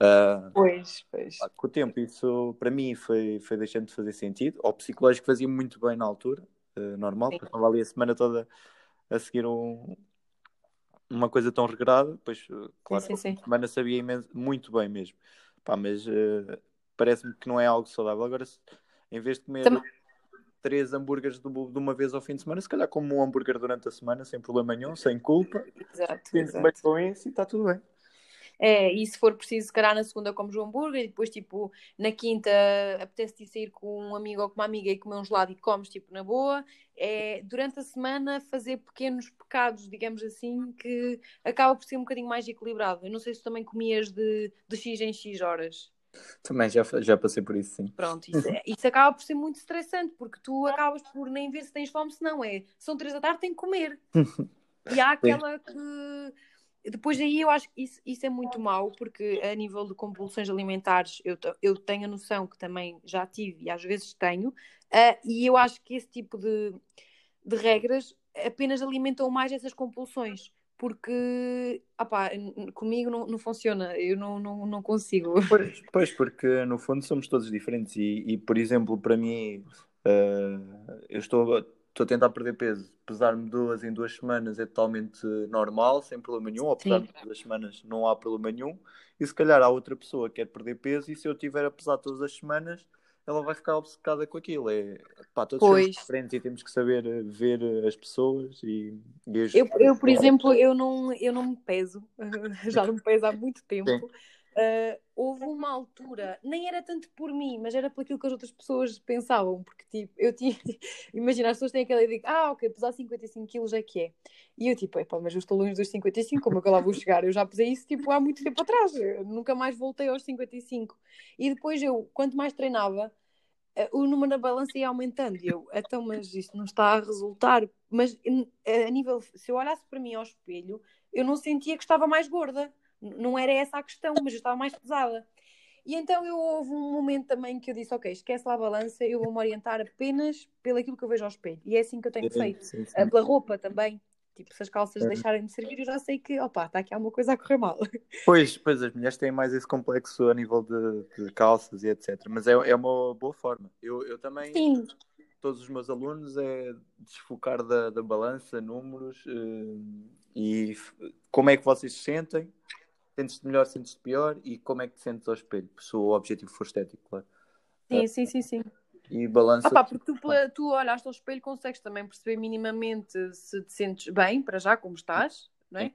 Uh, pois, pois. Com o tempo, isso para mim foi, foi deixando de fazer sentido. O psicológico fazia muito bem na altura, uh, normal, estava ali a semana toda a seguir um, uma coisa tão regrada, pois, eh, claro, sim, sim, sim. semana sabia imenso, muito bem mesmo. Pá, mas uh, parece-me que não é algo saudável. Agora, se, em vez de comer Também... três hambúrgueres de, de, uma vez ao fim de semana, se calhar como um hambúrguer durante a semana, sem problema nenhum, sem culpa. Exato. exato. bem com isso e está tudo bem. É, e se for preciso, se calhar na segunda comes um hambúrguer e depois, tipo, na quinta apetece-te sair com um amigo ou com uma amiga e comer um gelado e comes, tipo, na boa. É, durante a semana, fazer pequenos pecados, digamos assim, que acaba por ser um bocadinho mais equilibrado. Eu não sei se também comias de, de X em X horas. Também já, já passei por isso, sim. Pronto, isso, isso acaba por ser muito estressante, porque tu acabas por nem ver se tens fome, se não é. São três da tarde, tem que comer. E há aquela que depois aí eu acho que isso, isso é muito mau, porque a nível de compulsões alimentares eu, eu tenho a noção que também já tive e às vezes tenho, uh, e eu acho que esse tipo de, de regras apenas alimentam mais essas compulsões porque opá, comigo não, não funciona, eu não, não, não consigo. Pois, pois, porque no fundo somos todos diferentes e, e por exemplo, para mim, uh, eu estou estou a tentar perder peso, pesar-me duas em duas semanas é totalmente normal, sem problema nenhum, ou pesar-me duas semanas não há problema nenhum, e se calhar há outra pessoa que quer perder peso, e se eu tiver a pesar todas as semanas, ela vai ficar obcecada com aquilo. É, pá, todos pois. somos diferentes e temos que saber ver as pessoas e, e as... Eu, eu, por exemplo, eu não, eu não me peso, já não me peso há muito tempo. Sim. Uh, houve uma altura, nem era tanto por mim, mas era por aquilo que as outras pessoas pensavam, porque tipo, eu tinha, imagina, as pessoas têm aquela ideia de, ah, ok, pesar 55 quilos é que é. E eu tipo, epá, mas eu estou longe dos 55, como é que eu lá vou chegar? Eu já pesei isso tipo há muito tempo atrás, eu nunca mais voltei aos 55. E depois eu, quanto mais treinava, uh, o número na balança ia aumentando. E eu, então, mas isto não está a resultar. Mas a nível, se eu olhasse para mim ao espelho, eu não sentia que estava mais gorda não era essa a questão, mas eu estava mais pesada. E então eu houve um momento também que eu disse, ok, esquece lá a balança, eu vou-me orientar apenas pelo aquilo que eu vejo ao espelho. E é assim que eu tenho feito. Sim, sim. Pela roupa também. Tipo, se as calças é. deixarem de servir, eu já sei que, opa, está aqui alguma coisa a correr mal. Pois, pois as mulheres têm mais esse complexo a nível de, de calças e etc. Mas é, é uma boa forma. Eu, eu também, Sim. todos os meus alunos, é desfocar da, da balança, números uh, e como é que vocês se sentem Sentes-te melhor, sentes-te pior e como é que te sentes ao espelho? Se o objetivo for estético, claro. Sim, sim, sim, sim. E balança. Ah, pá, porque tu, tu olhaste ao espelho consegues também perceber minimamente se te sentes bem, para já, como estás, não é?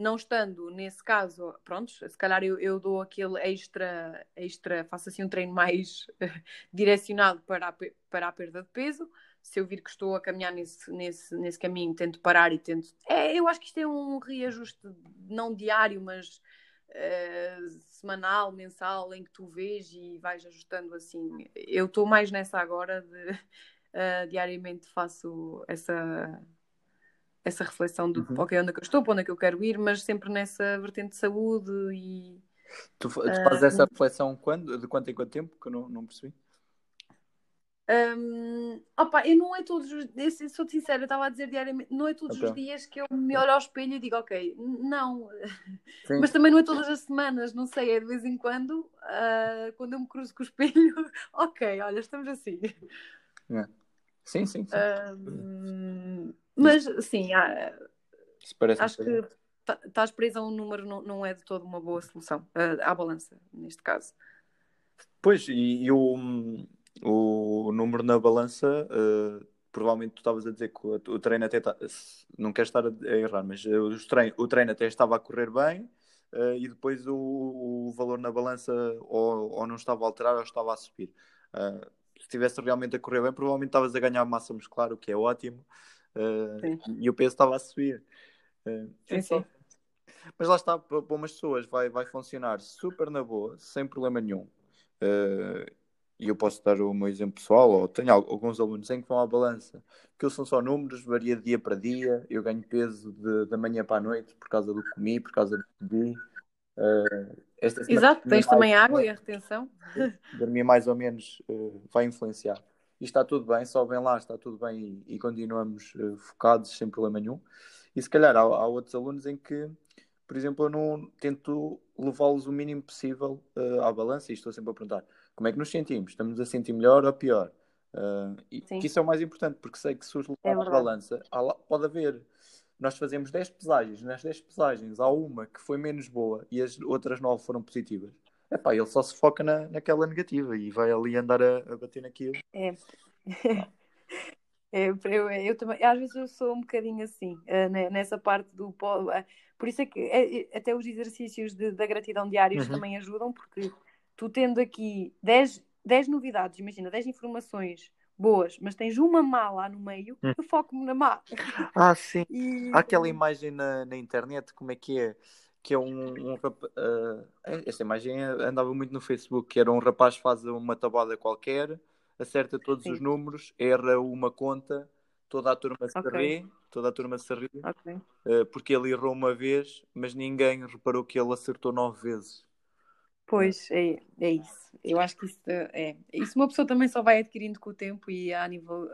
Não estando, nesse caso, pronto, se calhar eu, eu dou aquele extra, extra, faço assim um treino mais direcionado para a, para a perda de peso se eu vir que estou a caminhar nesse, nesse, nesse caminho, tento parar e tento. É, eu acho que isto é um reajuste não diário, mas uh, semanal, mensal, em que tu vês e vais ajustando assim. Eu estou mais nessa agora de uh, diariamente faço essa essa reflexão do uhum. ok, onde é que eu estou, para onde é que eu quero ir, mas sempre nessa vertente de saúde e. Tu, tu fazes uh, essa reflexão quando? De quanto em quanto tempo? Que eu não, não percebi. Um, opa, eu não é todos os dias, sou sincera, eu estava a dizer diariamente, não é todos okay. os dias que eu me olho ao espelho e digo, ok, não, Sim. mas também não é todas as semanas, não sei, é de vez em quando, uh, quando eu me cruzo com o espelho, ok, olha, estamos assim. É. Sim, sim, sim. Um, mas sim, acho que estás presa a um número não, não é de todo uma boa solução, uh, à balança, neste caso. Pois, e eu o número na balança, uh, provavelmente tu estavas a dizer que o, o treino até tá, não quero estar a, errar, mas uh, o, treino, o treino até estava a correr bem uh, e depois o, o, valor na balança ou, ou, não estava a alterar ou estava a subir. se estivesse realmente a correr bem, provavelmente estavas a ganhar massa muscular, o que é ótimo, e o peso estava a subir. sim, sim. Mas lá está, para umas pessoas vai, vai funcionar super na boa, sem problema nenhum. Uh, e eu posso dar o meu exemplo pessoal, ou tenho alguns alunos em que vão à balança, que são só números, varia de dia para dia, eu ganho peso de, da manhã para a noite por causa do que comi, por causa do que bebi. Uh, Exato, tens também água e a retenção. Dormir mais ou menos uh, vai influenciar. E está tudo bem, só vem lá, está tudo bem e, e continuamos uh, focados sem problema nenhum. E se calhar há, há, outros alunos em que, por exemplo, eu não tento levá-los o mínimo possível à balança e estou sempre a perguntar como é que nos sentimos? Estamos a sentir melhor ou pior? Uh, e que isso é o mais importante, porque sei que se os levar é na balança, pode haver. Nós fazemos 10 pesagens, nas 10 pesagens há uma que foi menos boa e as outras 9 foram positivas. Epá, ele só se foca na, naquela negativa e vai ali andar a, a bater naquilo. É. é eu, eu, também, às vezes eu sou um bocadinho assim, uh, nessa parte do. Uh, por isso é que é, até os exercícios de, da gratidão diários uhum. também ajudam, porque tu tendo aqui 10, 10 novidades, imagina, 10 informações boas, mas tens uma má lá no meio, hum. eu foco-me na má. Ah, sim. E... Há aquela imagem na, na internet, como é que é? Que é um, um uh, esta imagem andava muito no Facebook, que era um rapaz faz uma tabada qualquer, acerta todos sim. os números, erra uma conta, toda a turma se okay. ri, toda a turma se ri, okay. uh, porque ele errou uma vez, mas ninguém reparou que ele acertou nove vezes. Pois, é, é isso. Eu acho que isso é. Isso uma pessoa também só vai adquirindo com o tempo e a nível,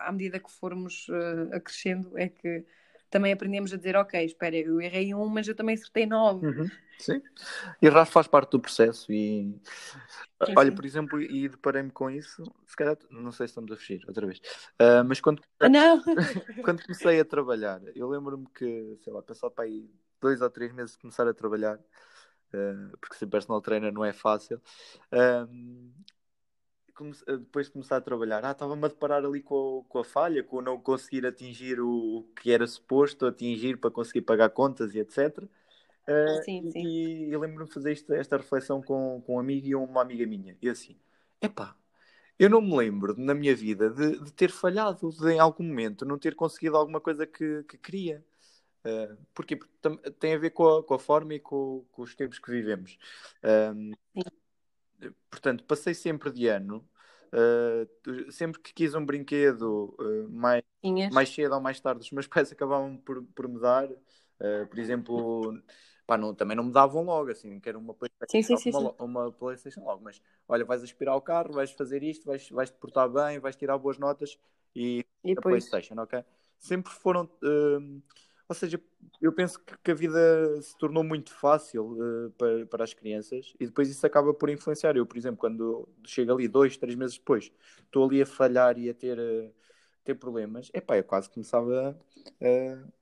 à medida que formos uh, acrescendo, é que também aprendemos a dizer, ok, espera, eu errei um, mas eu também acertei nove. Uhum, sim. Errar faz parte do processo e sim, olha, sim. por exemplo, e deparei-me com isso, se calhar, não sei se estamos a fugir outra vez, uh, mas quando, ah, quando comecei a trabalhar, eu lembro-me que, sei lá, passou para aí dois ou três meses de começar a trabalhar uh, porque ser personal trainer não é fácil. Um, depois de começar a trabalhar, ah, estava-me a deparar ali com, com a falha, com não conseguir atingir o, o que era suposto atingir para conseguir pagar contas e etc. Uh, sim, sim. E, e lembro-me de fazer esta, esta reflexão com, com um amigo e uma amiga minha. E assim, epá, eu não me lembro na minha vida de, de ter falhado de, em algum momento, não ter conseguido alguma coisa que, que queria. Uh, porque, porque tem a ver com a, com a forma e com, com, os tempos que vivemos. Um, portanto, passei sempre de ano. Uh, sempre que quis um brinquedo uh, mais, mais cedo ou mais tarde, os meus pais acabavam por, por me dar. por exemplo, pá, não, também não me davam logo, assim, quero uma PlayStation, sim, sim, uma, sim, uma, PlayStation logo, mas olha, vais aspirar o carro, vais fazer isto, vais, vais te portar bem, vais tirar boas notas e, e a PlayStation, ok? Sempre foram. Ou seja, eu penso que a vida se tornou muito fácil uh, para, para as crianças e depois isso acaba por influenciar. Eu, por exemplo, quando chego ali dois, três meses depois, estou ali a falhar e a ter, uh, ter problemas, epá, eu quase começava uh,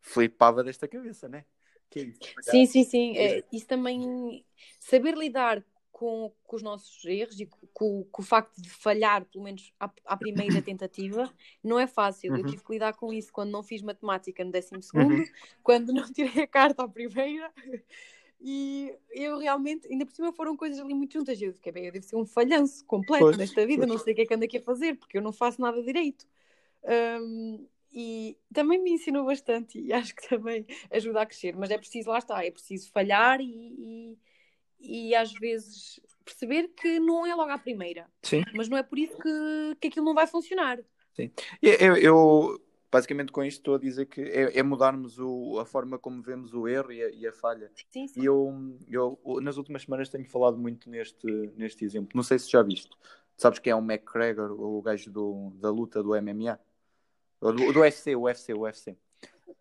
flipava desta cabeça, né? Que é isso? Sim, sim, sim. É, isso também, saber lidar com, com os nossos erros e com, com, o facto de falhar, pelo menos à, à primeira tentativa, não é fácil. Uhum. Eu tive que lidar com isso quando não fiz matemática no décimo segundo, uhum. quando não tirei a carta à primeira. E eu realmente, ainda por cima foram coisas ali muito juntas. Eu disse, bem, eu devo ser um falhanço completo pois, nesta vida, pois. não sei o que é que ando aqui a fazer, porque eu não faço nada direito. Um, e também me ensinou bastante e acho que também ajuda a crescer, mas é preciso, lá está, é preciso falhar e, e, e às vezes perceber que não é logo à primeira. Sim. Mas não é por isso que, que aquilo não vai funcionar. Sim. Eu, eu basicamente com isto estou a dizer que é, é mudarmos o, a forma como vemos o erro e a, e a falha. Sim, sim. E eu, eu, nas últimas semanas tenho falado muito neste, neste exemplo. Não sei se já viste. Sabes quem é o McGregor, o gajo do, da luta do MMA? Do, do UFC, o UFC, o UFC.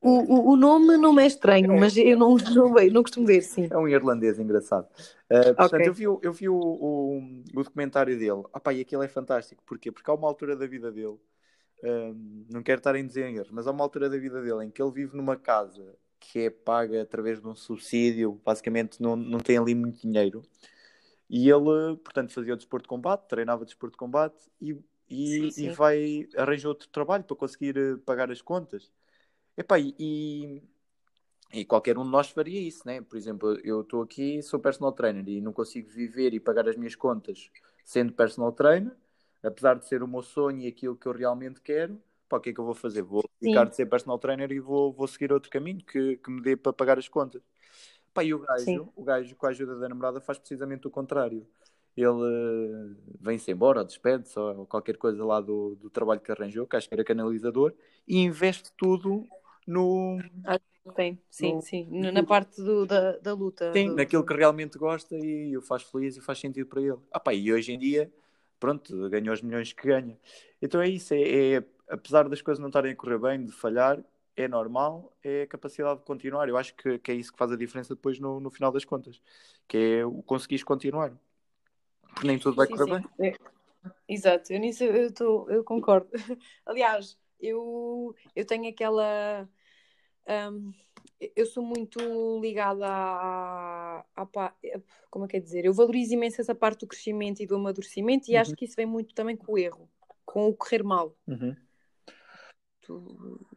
O, o, o nome não me é estranho, é. mas eu não, não, não costumo ver, sim. É um irlandês engraçado. Uh, portanto, okay. eu vi, eu vi o, o, o documentário dele. Ah, pá, e aquilo é fantástico. Porquê? Porque há uma altura da vida dele, uh, não quero estar em desenhos, mas há uma altura da vida dele em que ele vive numa casa que é paga através de um subsídio, basicamente não, não tem ali muito dinheiro. E ele, portanto, fazia o desporto de combate, treinava desporto de combate e e, sim, sim. e vai arranjar outro trabalho para conseguir uh, pagar as contas. Epá, e, e qualquer um de nós faria isso, né? Por exemplo, eu estou aqui, sou personal trainer e não consigo viver e pagar as minhas contas sendo personal trainer, apesar de ser o meu sonho e aquilo que eu realmente quero. Pá, o que é que eu vou fazer? Vou ficar de ser personal trainer e vou, vou seguir outro caminho que, que me dê para pagar as contas. Pá, e o gajo, o gajo, com a ajuda da namorada, faz precisamente o contrário ele vem-se embora, despede-se ou qualquer coisa lá do, do trabalho que arranjou, que acho que era canalizador, e investe tudo no. Ah, sim, sim, no, sim. Na parte do, da, da luta. Sim, do... naquilo que realmente gosta e o faz feliz e faz sentido para ele. Ah, pá, e hoje em dia, pronto, ganha os milhões que ganha. Então é isso, é, é apesar das coisas não estarem a correr bem, de falhar, é normal, é a capacidade de continuar. Eu acho que, que é isso que faz a diferença depois no, no final das contas, que é o conseguires continuar porque nem tudo vai correr bem. É. Exato, eu nisso eu, tô, eu concordo. Aliás, eu, eu tenho aquela. Um, eu sou muito ligada à, à, Como é que é dizer? Eu valorizo imenso essa parte do crescimento e do amadurecimento e uhum. acho que isso vem muito também com o erro, com o correr mal. Uhum. Tu,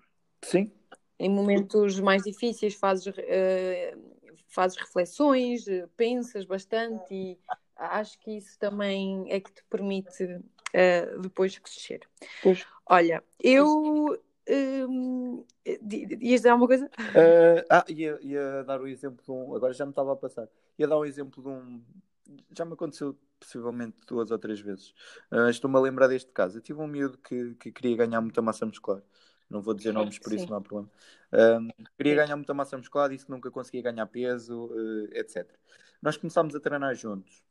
Sim. Em momentos mais difíceis fazes, uh, fazes reflexões, pensas bastante e acho que isso também é que te permite uh, depois crescer. Pois. Olha, eu. Um, ias dar uma coisa? Uh, ah, ia, ia dar o exemplo de um. Agora já me estava a passar. Ia dar o exemplo de um. Já me aconteceu possivelmente duas ou três vezes. Uh, Estou-me a lembrar deste caso. Eu tive um miúdo que, que queria ganhar muita massa muscular. Não vou dizer nomes por Sim. isso, não há problema. queria ganhar muita massa muscular, disse que nunca conseguia ganhar peso, uh, etc. Nós começámos a treinar juntos.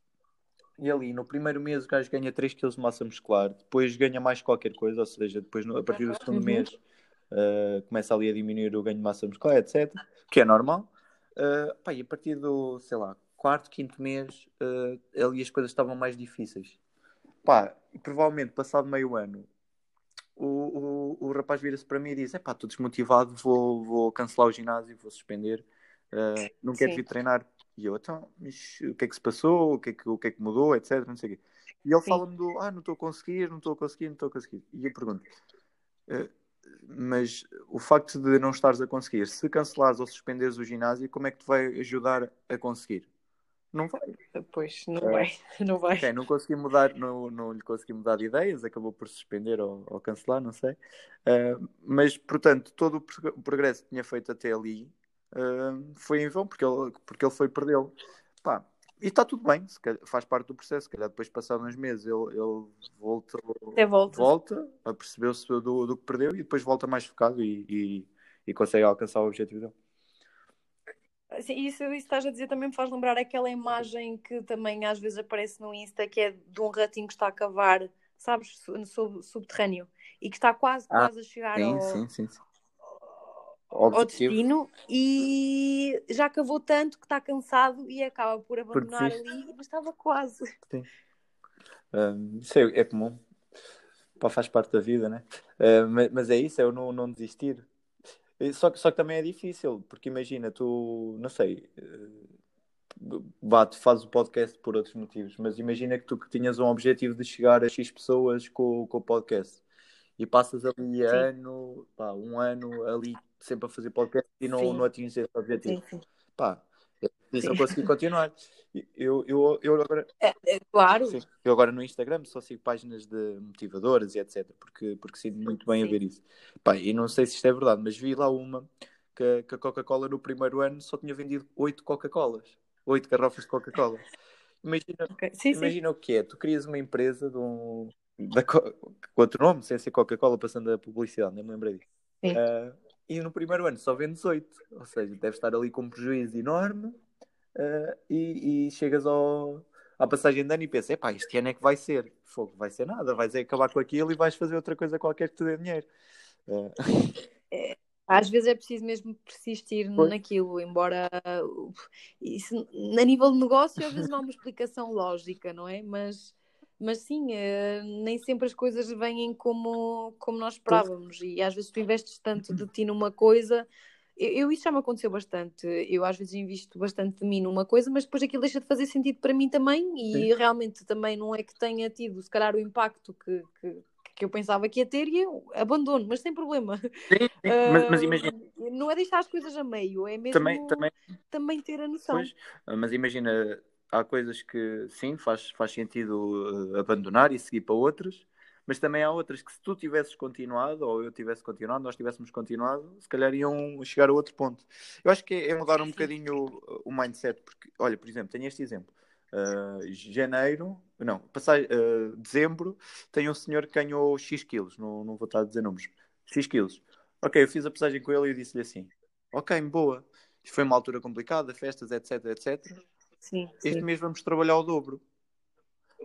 E ali no primeiro mês o gajo ganha 3 kg de massa muscular, depois ganha mais qualquer coisa, ou seja, depois a partir do segundo uhum. mês uh, começa ali a diminuir o ganho de massa muscular, etc. Que é normal. Uh, pá, e a partir do, sei lá, quarto, quinto mês, uh, ali as coisas estavam mais difíceis. Pá, e provavelmente passado meio ano, o, o, o rapaz vira-se para mim e diz: É pá, estou desmotivado, vou, vou cancelar o ginásio, vou suspender, uh, não quero vir treinar. E eu, então, o que é que se passou? O que é que, o que, é que mudou? Etc. Não sei o quê. E ele fala-me do, ah, não estou a conseguir, não estou a conseguir, não estou a conseguir. E eu pergunto, uh, mas o facto de não estares a conseguir, se cancelares ou suspenderes o ginásio, como é que te vai ajudar a conseguir? Não vai. Pois, não é. vai. Não vai. Okay, não consegui mudar, não, não lhe consegui mudar de ideias, acabou por suspender ou, ou cancelar, não sei. Uh, mas, portanto, todo o progresso que tinha feito até ali uh, foi em vão, porque ele, porque ele foi perdê-lo. Pá, e está tudo bem, faz parte do processo. Se calhar depois de passar uns meses ele, ele volta, volta. volta a perceber-se do, do que perdeu e depois volta mais focado e, e, e consegue alcançar o objetivo dele. Sim, isso, isso estás a dizer também me faz lembrar aquela imagem que também às vezes aparece no Insta que é de um ratinho que está a cavar, sabes, sub, subterrâneo e que está quase, ah, quase a chegar sim, ao, sim, sim, sim. Ao destino e já cavou tanto que está cansado e acaba por abandonar ali, mas estava quase. Sim. Um, isso é, é comum. Pá, faz parte da vida, né? Uh, mas, mas, é isso, é o não, não desistir. Só que, só que também é difícil, porque imagina, tu, não sei, bate, fazes o podcast por outros motivos, mas imagina que tu que tinhas um objetivo de chegar a X pessoas com, com o podcast e passas ali ano, pá, um ano ali sempre a fazer podcast e não, não atinges esse objetivo. Sim, sim. Pá, isso não consegui continuar. Eu, eu, eu agora. É, é claro. Sim, eu agora no Instagram só sigo páginas de motivadoras e etc. Porque, porque sinto muito bem sim. a ver isso. Pá, e não sei se isto é verdade, mas vi lá uma que, que a Coca-Cola no primeiro ano só tinha vendido 8 Coca-Colas. 8 garrafas de Coca-Cola. Imagina, okay. sim, imagina sim. o que é. Tu crias uma empresa de um. Da, com outro nome, sem ser Coca-Cola, passando a publicidade, nem me lembrei disso. Uh, e no primeiro ano só vendes 8. Ou seja, deve estar ali com um prejuízo enorme uh, e, e, chegas ao, à passagem de ano e pensas, epá, este ano é que vai ser. Fogo, vai ser nada, vais acabar com aquilo e vais fazer outra coisa qualquer que te dê dinheiro. Uh... É, às vezes é preciso mesmo persistir pois. naquilo, embora isso, a nível de negócio às vezes não há uma explicação lógica, não é? Mas, mas sim, uh, nem sempre as coisas vêm como, como nós esperávamos. E às vezes tu investes tanto de ti numa coisa eu, eu, isso já me aconteceu bastante. Eu às vezes invisto bastante de mim numa coisa, mas depois aquilo deixa de fazer sentido para mim também e Sim. realmente também não é que tenha tido, se calhar, o impacto que, que, que eu pensava que ia ter e eu abandono, mas sem problema. Sim, sim. Uh, mas, mas imagina. Não é deixar as coisas a meio, é mesmo também, também, também ter a noção. Pois, mas imagina, há coisas que sim, faz, faz sentido uh, abandonar e seguir para outras mas também há outras que se tu tivesses continuado, ou eu tivesse continuado, nós tivéssemos continuado, se calhar iam chegar a outro ponto. Eu acho que é, mudar um bocadinho o, o mindset, porque, olha, por exemplo, tenho este exemplo. Uh, janeiro, não, passei, uh, dezembro, tem um senhor que ganhou X quilos, não, não vou estar a dizer números, X quilos. Ok, eu fiz a pesagem com ele e disse-lhe assim: Ok, boa, isto foi uma altura complicada, festas, etc, etc. Sim, este sim. mês vamos trabalhar o dobro.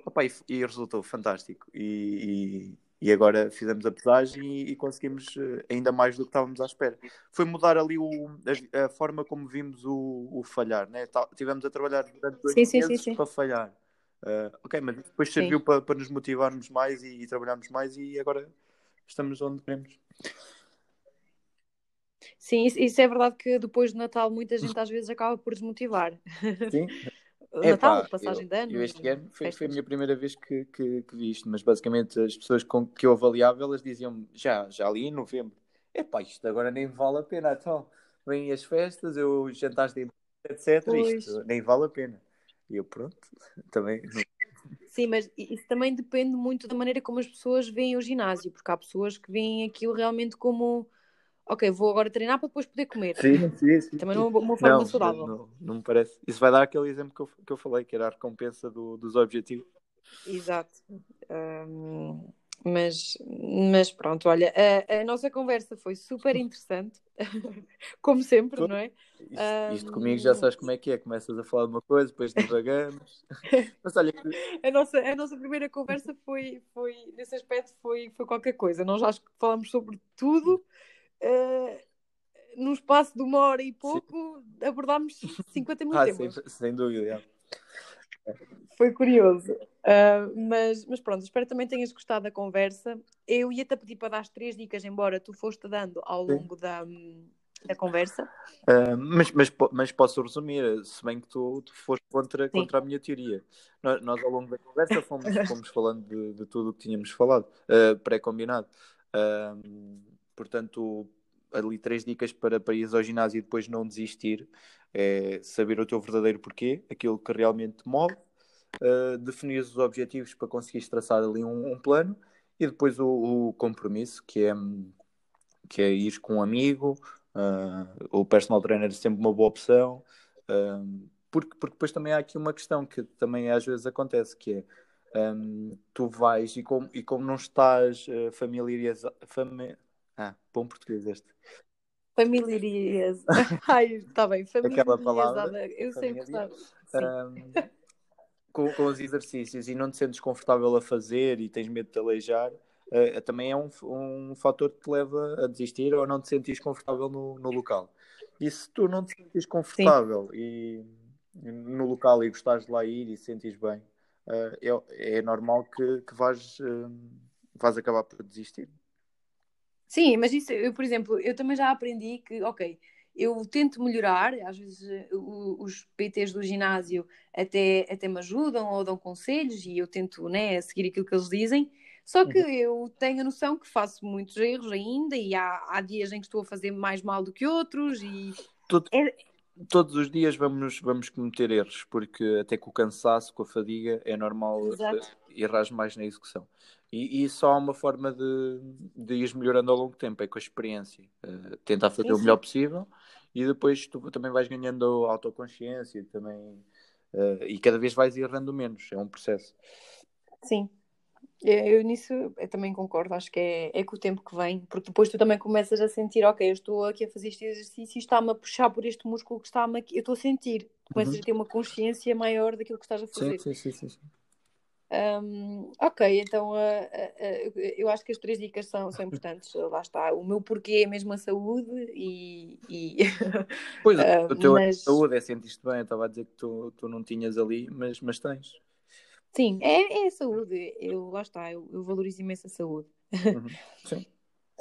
Opa, e, e, resultou fantástico. E, e, e, agora fizemos a pesagem e, conseguimos eh, ainda mais do que estávamos à espera. Foi mudar ali o, a, a, forma como vimos o, o falhar, né? Tá, tivemos a trabalhar durante dois sim, meses sim, para falhar. Uh, ok, mas depois serviu para, para nos motivarmos mais e, e trabalharmos mais e agora estamos onde queremos. Sim, isso, é verdade que depois de Natal muita gente às vezes acaba por desmotivar. Sim, é, Natal, pá, passagem eu, de ano. Eu este ano foi, foi, a minha primeira vez que, que, que, vi isto, mas basicamente as pessoas com que eu avaliava elas diziam já, já ali em novembro. É pá, isto agora nem vale a pena. Então, vêm as festas, eu jantares de etc. Pois. Isto nem vale a pena. E eu, pronto, também. Sim, mas isso também depende muito da maneira como as pessoas veem o ginásio, porque há pessoas que veem aquilo realmente como ok, vou agora treinar para depois poder comer. Sim, sim, sim. Também não é uma forma não, saudável. Não, não me parece. Isso vai dar aquele exemplo que eu, que eu falei, que era a recompensa do, dos objetivos. Exato. Um, mas, mas pronto, olha, a, a, nossa conversa foi super interessante, como sempre, não é? Isto, isto um... comigo já sabes como é que é, começas a falar de uma coisa, depois divagamos. mas olha a nossa, a nossa primeira conversa foi, foi nesse aspecto, foi, foi qualquer coisa. Nós acho que falamos sobre tudo uh, num espaço de uma hora e pouco, Sim. abordámos 50 mil ah, temas. Sem, sem dúvida. Foi curioso. Uh, mas, mas pronto, espero que também tenhas gostado da conversa. Eu ia-te pedir para dar as três dicas, embora tu foste dando ao longo da, da conversa. Uh, mas, mas, mas posso resumir, se bem que tu, tu foste contra, contra a minha teoria. Nós, nós, ao longo da conversa, fomos, fomos falando de, de tudo o que tínhamos falado, uh, pré-combinado. Uh, portanto, ali três dicas para, para ir ao ginásio e depois não desistir é saber o teu verdadeiro porquê, aquilo que realmente te move, uh, definir os objetivos para conseguires traçar ali um, um plano e depois o, o, compromisso, que é, que é ir com um amigo, uh, o personal trainer é sempre uma boa opção, uh, porque, porque depois também há aqui uma questão que também às vezes acontece, que é um, tu vais e como, e como não estás uh, familiarizado. Fami... Ah, bom português este. Familiarizado. Ai, está bem, familiarizada. Palavra, Eu sei que sabe. Um, com, com os exercícios e não te sentes confortável a fazer e tens medo de te aleijar, uh, também é um, um fator que te leva a desistir ou não te sentires confortável no, no local. E se tu não te sentires confortável e, no local e gostares de lá ir e sentires bem, uh, é, é normal que, que vais, uh, vais acabar por desistir. Sim, mas isso, eu, por exemplo, eu também já aprendi que, ok, eu tento melhorar, às vezes eh, os PTs do ginásio até, até me ajudam ou dão conselhos e eu tento né, seguir aquilo que eles dizem, só que uhum. eu tenho a noção que faço muitos erros ainda e há, há dias em que estou a fazer mais mal do que outros e... Todo, é... Todos os dias vamos, vamos cometer erros, porque até com o cansaço, com a fadiga, é normal Exato. errar mais na execução. E, e só há uma forma de, de ir melhorando ao longo do tempo, é com a experiência. Uh, tentar fazer o melhor possível e depois tu também vais ganhando autoconsciência também, uh, e cada vez vais errando menos, é um processo. Sim, eu, nisso eu também concordo, acho que é, é com o tempo que vem, porque depois tu também começas a sentir, ok, eu estou aqui a fazer este exercício e está-me a puxar por este músculo que está-me aqui, eu estou a sentir, começas uhum. a ter uma consciência maior daquilo que estás a fazer. Sim, sim, sim. sim. Um, ok, então uh, uh, uh, eu acho que as três dicas são, são importantes. Lá está, o meu porquê é mesmo a saúde e. e pois, o teu mas... saúde é sentir-te bem. Eu estava a dizer que tu, tu não tinhas ali, mas, mas tens. Sim, é, é a saúde. Eu, lá está, eu, eu valorizo imenso a saúde. Uhum. Sim.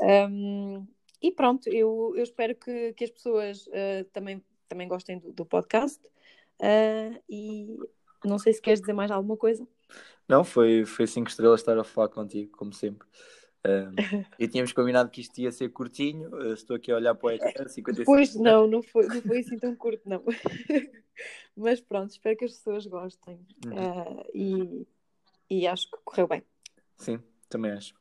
um, e pronto, eu, eu espero que, que as pessoas também, também gostem do, do podcast. e não sei se queres dizer mais alguma coisa. Não, foi, foi cinco estrelas estar a falar contigo, como sempre. Um, e tínhamos combinado que isto ia ser curtinho. Uh, estou aqui a olhar para o ecrã, 55 Pois não, não foi, não foi assim tão curto, não. Mas pronto, espero que as pessoas gostem. Uhum. Uh, e, e acho que correu bem. Sim, também acho.